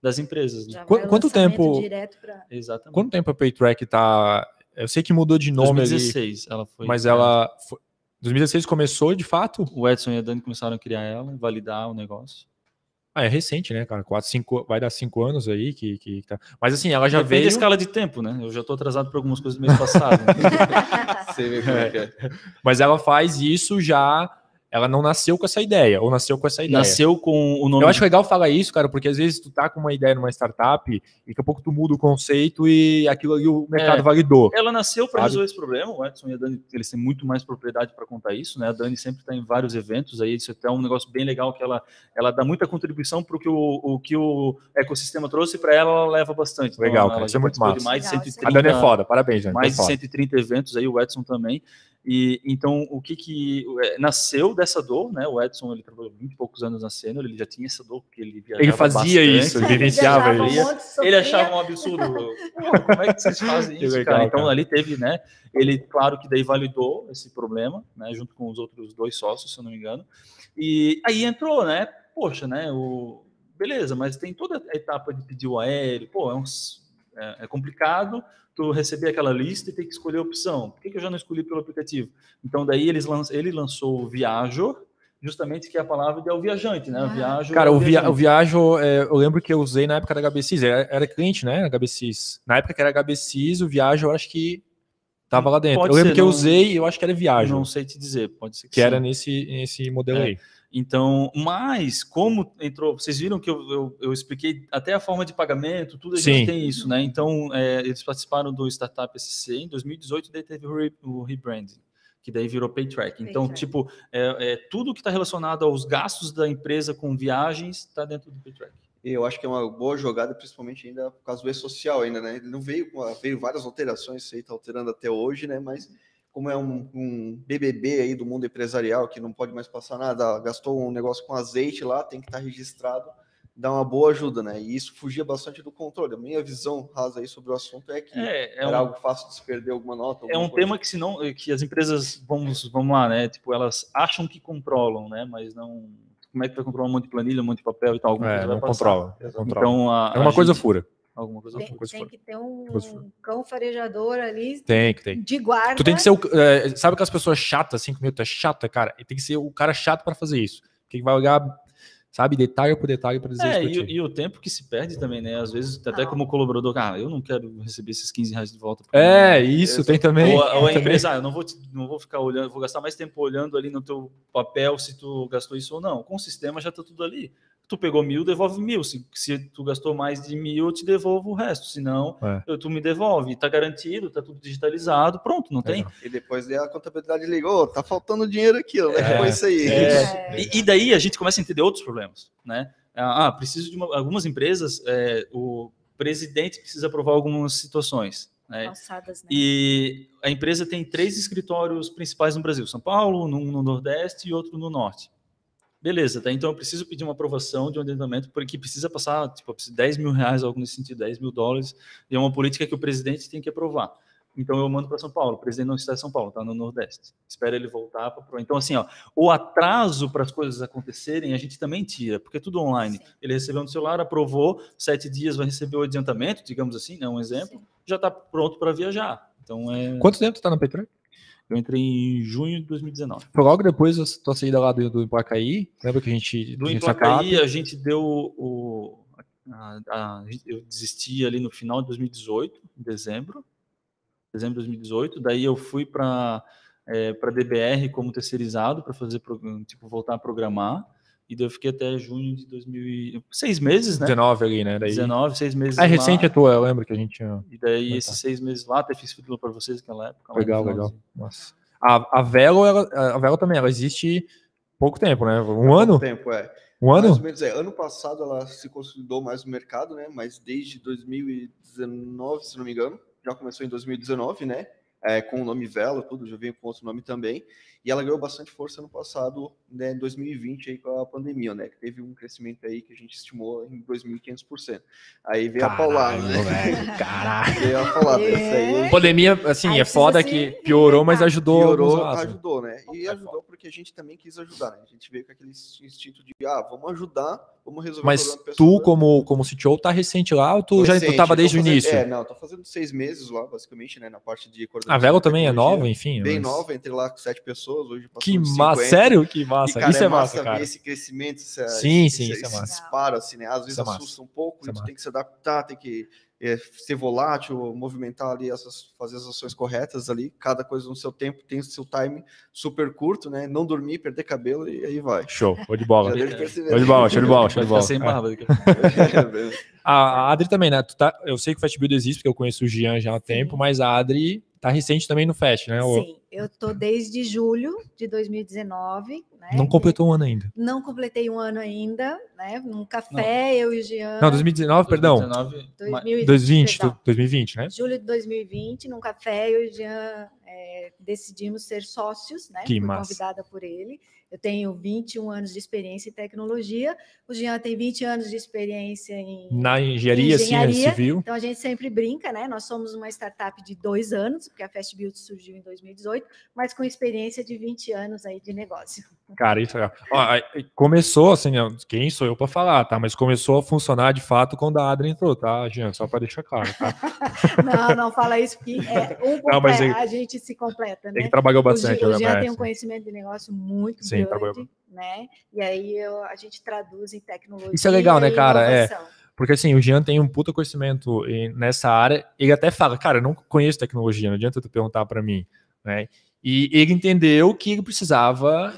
das empresas. Né? Quanto tempo? Pra... Exatamente. Quanto tempo a PayTrack está? Eu sei que mudou de nome 2016, ali, ela foi. Mas ela. Foi, 2016 começou de fato? O Edson e a Dani começaram a criar ela, validar o negócio. Ah, é recente, né, cara? Quatro, cinco, vai dar cinco anos aí que, que tá. Mas assim, ela já Depende veio. escala de tempo, né? Eu já estou atrasado por algumas coisas do mês passado. [laughs] Você vê como é que é. [laughs] Mas ela faz isso já ela não nasceu com essa ideia, ou nasceu com essa ideia. Nasceu com o nome. Eu acho legal falar isso, cara, porque às vezes tu tá com uma ideia numa startup e daqui a pouco tu muda o conceito e aquilo ali o mercado é, validou. Ela nasceu para resolver esse problema. O Edson e a Dani, eles têm muito mais propriedade para contar isso, né? A Dani sempre está em vários eventos aí, isso é até um negócio bem legal que ela, ela dá muita contribuição para o que o, que o ecossistema trouxe para ela, ela leva bastante. Então, legal, então, cara, isso é muito massa. mais legal, de 130, a Dani é foda, parabéns, Dani. Mais é de 130 eventos aí, o Edson também. E então o que que é, nasceu dessa dor, né? O Edson ele trabalhou 20 e poucos anos na cena, ele já tinha essa dor porque ele viajava Ele fazia bastante, isso, ele vivenciava ele. Ele, ele achava um absurdo. [laughs] como é que vocês fazem isso, legal, cara? Então cara. ali teve, né? Ele claro que daí validou esse problema, né? Junto com os outros dois sócios, se eu não me engano. E aí entrou, né? Poxa, né? O beleza, mas tem toda a etapa de pedir o aéreo, pô, é, um, é, é complicado tu receber aquela lista e ter que escolher a opção. Por que, que eu já não escolhi pelo aplicativo? Então, daí eles lanç... ele lançou o Viajo, justamente que é a palavra de é o viajante, né? Ah. Viajo. Cara, é o, via... o Viajo, é, eu lembro que eu usei na época da HBCIS, era, era cliente, né? HBCIS. Na época que era HBCIS, o Viajo eu acho que tava lá dentro. Pode eu lembro ser, que não... eu usei, eu acho que era Viajo. Não sei te dizer, pode ser que, que era nesse, nesse modelo é. aí. Então, mas como entrou, vocês viram que eu, eu, eu, expliquei até a forma de pagamento, tudo a gente Sim. tem isso, né? Então, é, eles participaram do Startup SC em 2018, daí teve o, re, o rebranding, que daí virou PayTrack. Então, Pay tipo, é, é, tudo que está relacionado aos gastos da empresa com viagens está dentro do PayTrack. Eu acho que é uma boa jogada, principalmente ainda por causa do e-social ainda, né? Ele não veio, veio várias alterações, isso aí está alterando até hoje, né? Mas como é um, um, BBB aí do mundo empresarial, que não pode mais passar nada, gastou um negócio com azeite lá, tem que estar tá registrado, dá uma boa ajuda, né? E isso fugia bastante do controle. A minha visão rasa aí sobre o assunto é que é, é era um, algo fácil de se perder alguma nota. Alguma é um coisa. tema que se não, que as empresas, vamos, vamos lá, né? Tipo, elas acham que controlam, né? Mas não como é que vai controlar um monte de planilha, um monte de papel e tal? Alguma é, coisa não controla, Então, a, é uma coisa gente... fura. Alguma coisa tem, coisa tem que ter um cão farejador ali. Tem que tem. De guarda. Tu tem que ser o. É, sabe aquelas pessoas chatas, assim, comigo? Tu é chata, cara. E tem que ser o cara chato para fazer isso. Que vai olhar sabe, detalhe por detalhe para dizer é, e, e, o tempo que se perde também, né? Às vezes, até como colaborador, ah, eu não quero receber esses 15 reais de volta. É, isso, tem também. Ou, ou a empresa, ah, eu não vou, te, não vou ficar olhando, vou gastar mais tempo olhando ali no teu papel se tu gastou isso ou não. Com o sistema já tá tudo ali tu pegou mil, devolve mil. Se, se tu gastou mais de mil, eu te devolvo o resto. Se não, é. eu, tu me devolve. Tá garantido, tá tudo digitalizado, pronto, não tem? E depois a contabilidade ligou, tá faltando dinheiro aqui, ó, é, foi isso aí. É. E, e, daí a gente começa a entender outros problemas, né? Ah, ah preciso de uma, algumas empresas, é, o presidente precisa aprovar algumas situações. Né? Alçadas, né? E a empresa tem três escritórios principais no Brasil: São Paulo, um no Nordeste e outro no Norte. Beleza, tá? Então eu preciso pedir uma aprovação de um adiantamento porque precisa passar, tipo, 10 mil reais, algo nesse sentido, 10 mil dólares, e é uma política que o presidente tem que aprovar. Então eu mando para São Paulo, o presidente não está em São Paulo, está no Nordeste. Espera ele voltar para Então assim, ó, o atraso para as coisas acontecerem a gente também tira, porque é tudo online. Sim. Ele recebeu no celular, aprovou, sete dias vai receber o adiantamento, digamos assim, né, um exemplo, Sim. já está pronto para viajar. Então é. Quanto tempo está na Petróleo? Eu entrei em junho de 2019. Foi logo depois da tua saída lá do, do Emplacaí? Lembra que a gente. Do Emplacaí, a gente deu o. A, a, eu desisti ali no final de 2018, em dezembro. Dezembro de 2018. Daí eu fui para é, para DBR como terceirizado para fazer tipo voltar a programar e daí eu fiquei até junho de 2000 seis meses, né? 19 ali, né? Daí... 19, seis meses. É recente a tua, eu lembro que a gente tinha. E daí esses seis meses lá, até fiz fila para vocês naquela época. Legal, legal. Nossa. A, a Velo, ela, a Velo também, ela existe pouco tempo, né? Um é ano? Pouco tempo, é. Um ano? Mais ou menos, é. Ano passado ela se consolidou mais no mercado, né? Mas desde 2019, se não me engano, já começou em 2019, né? é, com o nome Vela, tudo, já veio com outro nome também, e ela ganhou bastante força no passado, né, em 2020, aí, com a pandemia, né, que teve um crescimento aí que a gente estimou em 2.500%. Aí veio Caralho, a paulada, né? Velho, [laughs] caralho! Veio a paulada. É. Aí... Pandemia, assim, aí é foda assim, que piorou, mas ajudou. Piorou, ajudou, né? E ajudou porque a gente também quis ajudar, né? A gente veio com aquele instinto de, ah, vamos ajudar, vamos resolver mas o problema tu, como, como CTO, tá recente lá ou tu tô já recente, tava desde o início? É, não, tô fazendo seis meses lá, basicamente, né, na parte de coordenação. A Velo também é nova, enfim. Bem mas... nova, entre lá com sete pessoas, hoje Que massa, sério? Que massa. E, cara, isso é, é massa, massa, cara. esse crescimento, esse, sim, sim, esse, isso é massa. disparo, assim, né? Às vezes é assusta um pouco, isso a gente tem que se adaptar, tem que é, ser volátil, movimentar ali, essas, fazer as ações corretas ali, cada coisa no seu tempo, tem o seu time super curto, né? Não dormir, perder cabelo e aí vai. Show, show de bola. show de bola, show de bola, show de bola. Sem barba. [laughs] É. a, Adri também, né? Tá, eu sei que o Fast Build existe, porque eu conheço o Jean já há tempo, mas a Adri tá recente também no Fast, né? Sim, eu tô desde julho de 2019. Né? Não completou um ano ainda. Não completei um ano ainda, né? Num café, não. eu e o Jean. Não, 2019, perdão. 2020, 2020, perdão. 2020, né? Julho de 2020, num café, eu e o Jean é, decidimos ser sócios, né? Que Fui massa. convidada por ele. Eu tenho 21 anos de experiência em tecnologia, o Jean tem 20 anos de experiência em na engenharia, engenharia. Sim, civil. Então a gente sempre brinca, né? Nós somos uma startup de dois anos, porque a Fast Build surgiu em 2018, mas com experiência de 20 anos aí de negócio. Cara, isso é Ó, começou assim, quem sou eu para falar, tá? Mas começou a funcionar de fato quando a Adri entrou, tá, Jean? Só para deixar claro, tá? [laughs] não, não fala isso, porque é, um não, mas é, a gente se completa, né? Ele trabalhou bastante. O, o Jean tem um conhecimento de negócio muito Sim, grande, trabalhou. né? E aí eu, a gente traduz em tecnologia. Isso é legal, né, cara? É. Porque assim, o Jean tem um puta conhecimento nessa área. Ele até fala, cara, eu não conheço tecnologia, não adianta tu perguntar para mim, né? E ele entendeu que ele precisava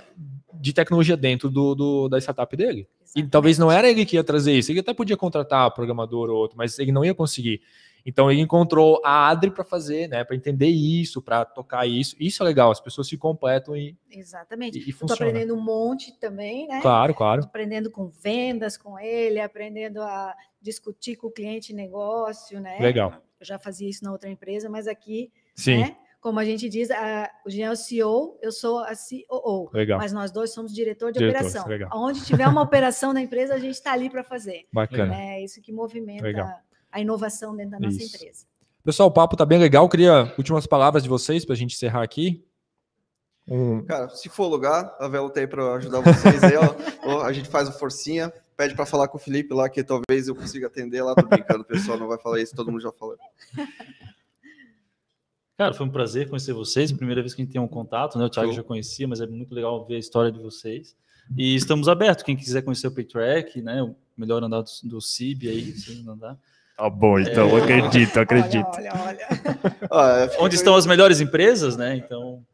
de tecnologia dentro do, do da startup dele. Exatamente. E talvez não era ele que ia trazer isso. Ele até podia contratar programador ou outro, mas ele não ia conseguir. Então ele encontrou a Adri para fazer, né, para entender isso, para tocar isso. Isso é legal, as pessoas se completam e Exatamente. E, e funciona. Tô aprendendo um monte também, né? Claro, claro. Tô aprendendo com vendas com ele, aprendendo a discutir com o cliente negócio, né? Legal. Eu já fazia isso na outra empresa, mas aqui, Sim. né? Como a gente diz, a, o Jean é o CEO, eu sou a COO. Legal. Mas nós dois somos diretor de diretor, operação. Legal. Onde tiver uma operação na empresa, a gente está ali para fazer. Bacana. É isso que movimenta legal. a inovação dentro da nossa isso. empresa. Pessoal, o papo está bem legal. Eu queria últimas palavras de vocês para a gente encerrar aqui. Um... Cara, se for lugar, a Velo tem para ajudar vocês aí, [laughs] ó. a gente faz o forcinha, pede para falar com o Felipe lá, que talvez eu consiga atender lá. Tô brincando, o pessoal não vai falar isso, todo mundo já falou. Cara, foi um prazer conhecer vocês. Primeira vez que a gente tem um contato, né? O Thiago já conhecia, mas é muito legal ver a história de vocês. E estamos abertos. Quem quiser conhecer o Paytrack, né? O melhor andar do, do CIB aí, segundo andar. Tá bom, então, é... acredito, acredito. Olha, olha, [laughs] olha. Onde estão as melhores empresas, né? Então,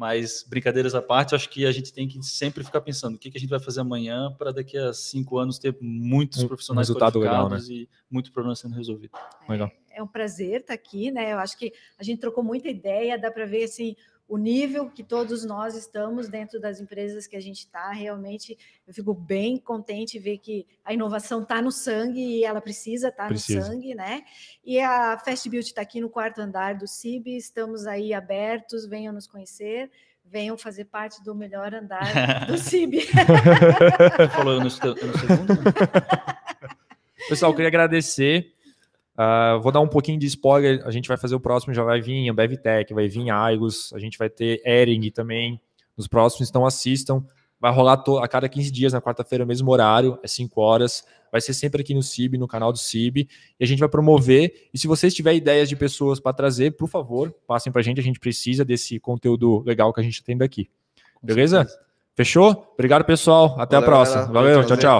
mas brincadeiras à parte, acho que a gente tem que sempre ficar pensando o que, que a gente vai fazer amanhã para daqui a cinco anos ter muitos profissionais um resultado qualificados legal, né? e muito problema sendo resolvido. Legal. É, um prazer estar aqui, né? Eu acho que a gente trocou muita ideia, dá para ver assim o nível que todos nós estamos dentro das empresas que a gente está. Realmente, eu fico bem contente ver que a inovação está no sangue e ela precisa estar tá no sangue, né? E a Fast Beauty está aqui no quarto andar do CIB, estamos aí abertos, venham nos conhecer. Venham fazer parte do melhor andar do [laughs] CIB. Falou no, no segundo? [laughs] Pessoal, queria agradecer Uh, vou dar um pouquinho de spoiler. A gente vai fazer o próximo, já vai vir a Tech, vai vir Aigos, a gente vai ter Ering também nos próximos, então assistam. Vai rolar a cada 15 dias, na quarta-feira, mesmo horário, é 5 horas. Vai ser sempre aqui no CIB, no canal do CIB. E a gente vai promover. E se vocês tiverem ideias de pessoas para trazer, por favor, passem para a gente. A gente precisa desse conteúdo legal que a gente tem daqui. Beleza? Fechou? Obrigado, pessoal. Até Valeu, a próxima. Valeu, tchau, tchau.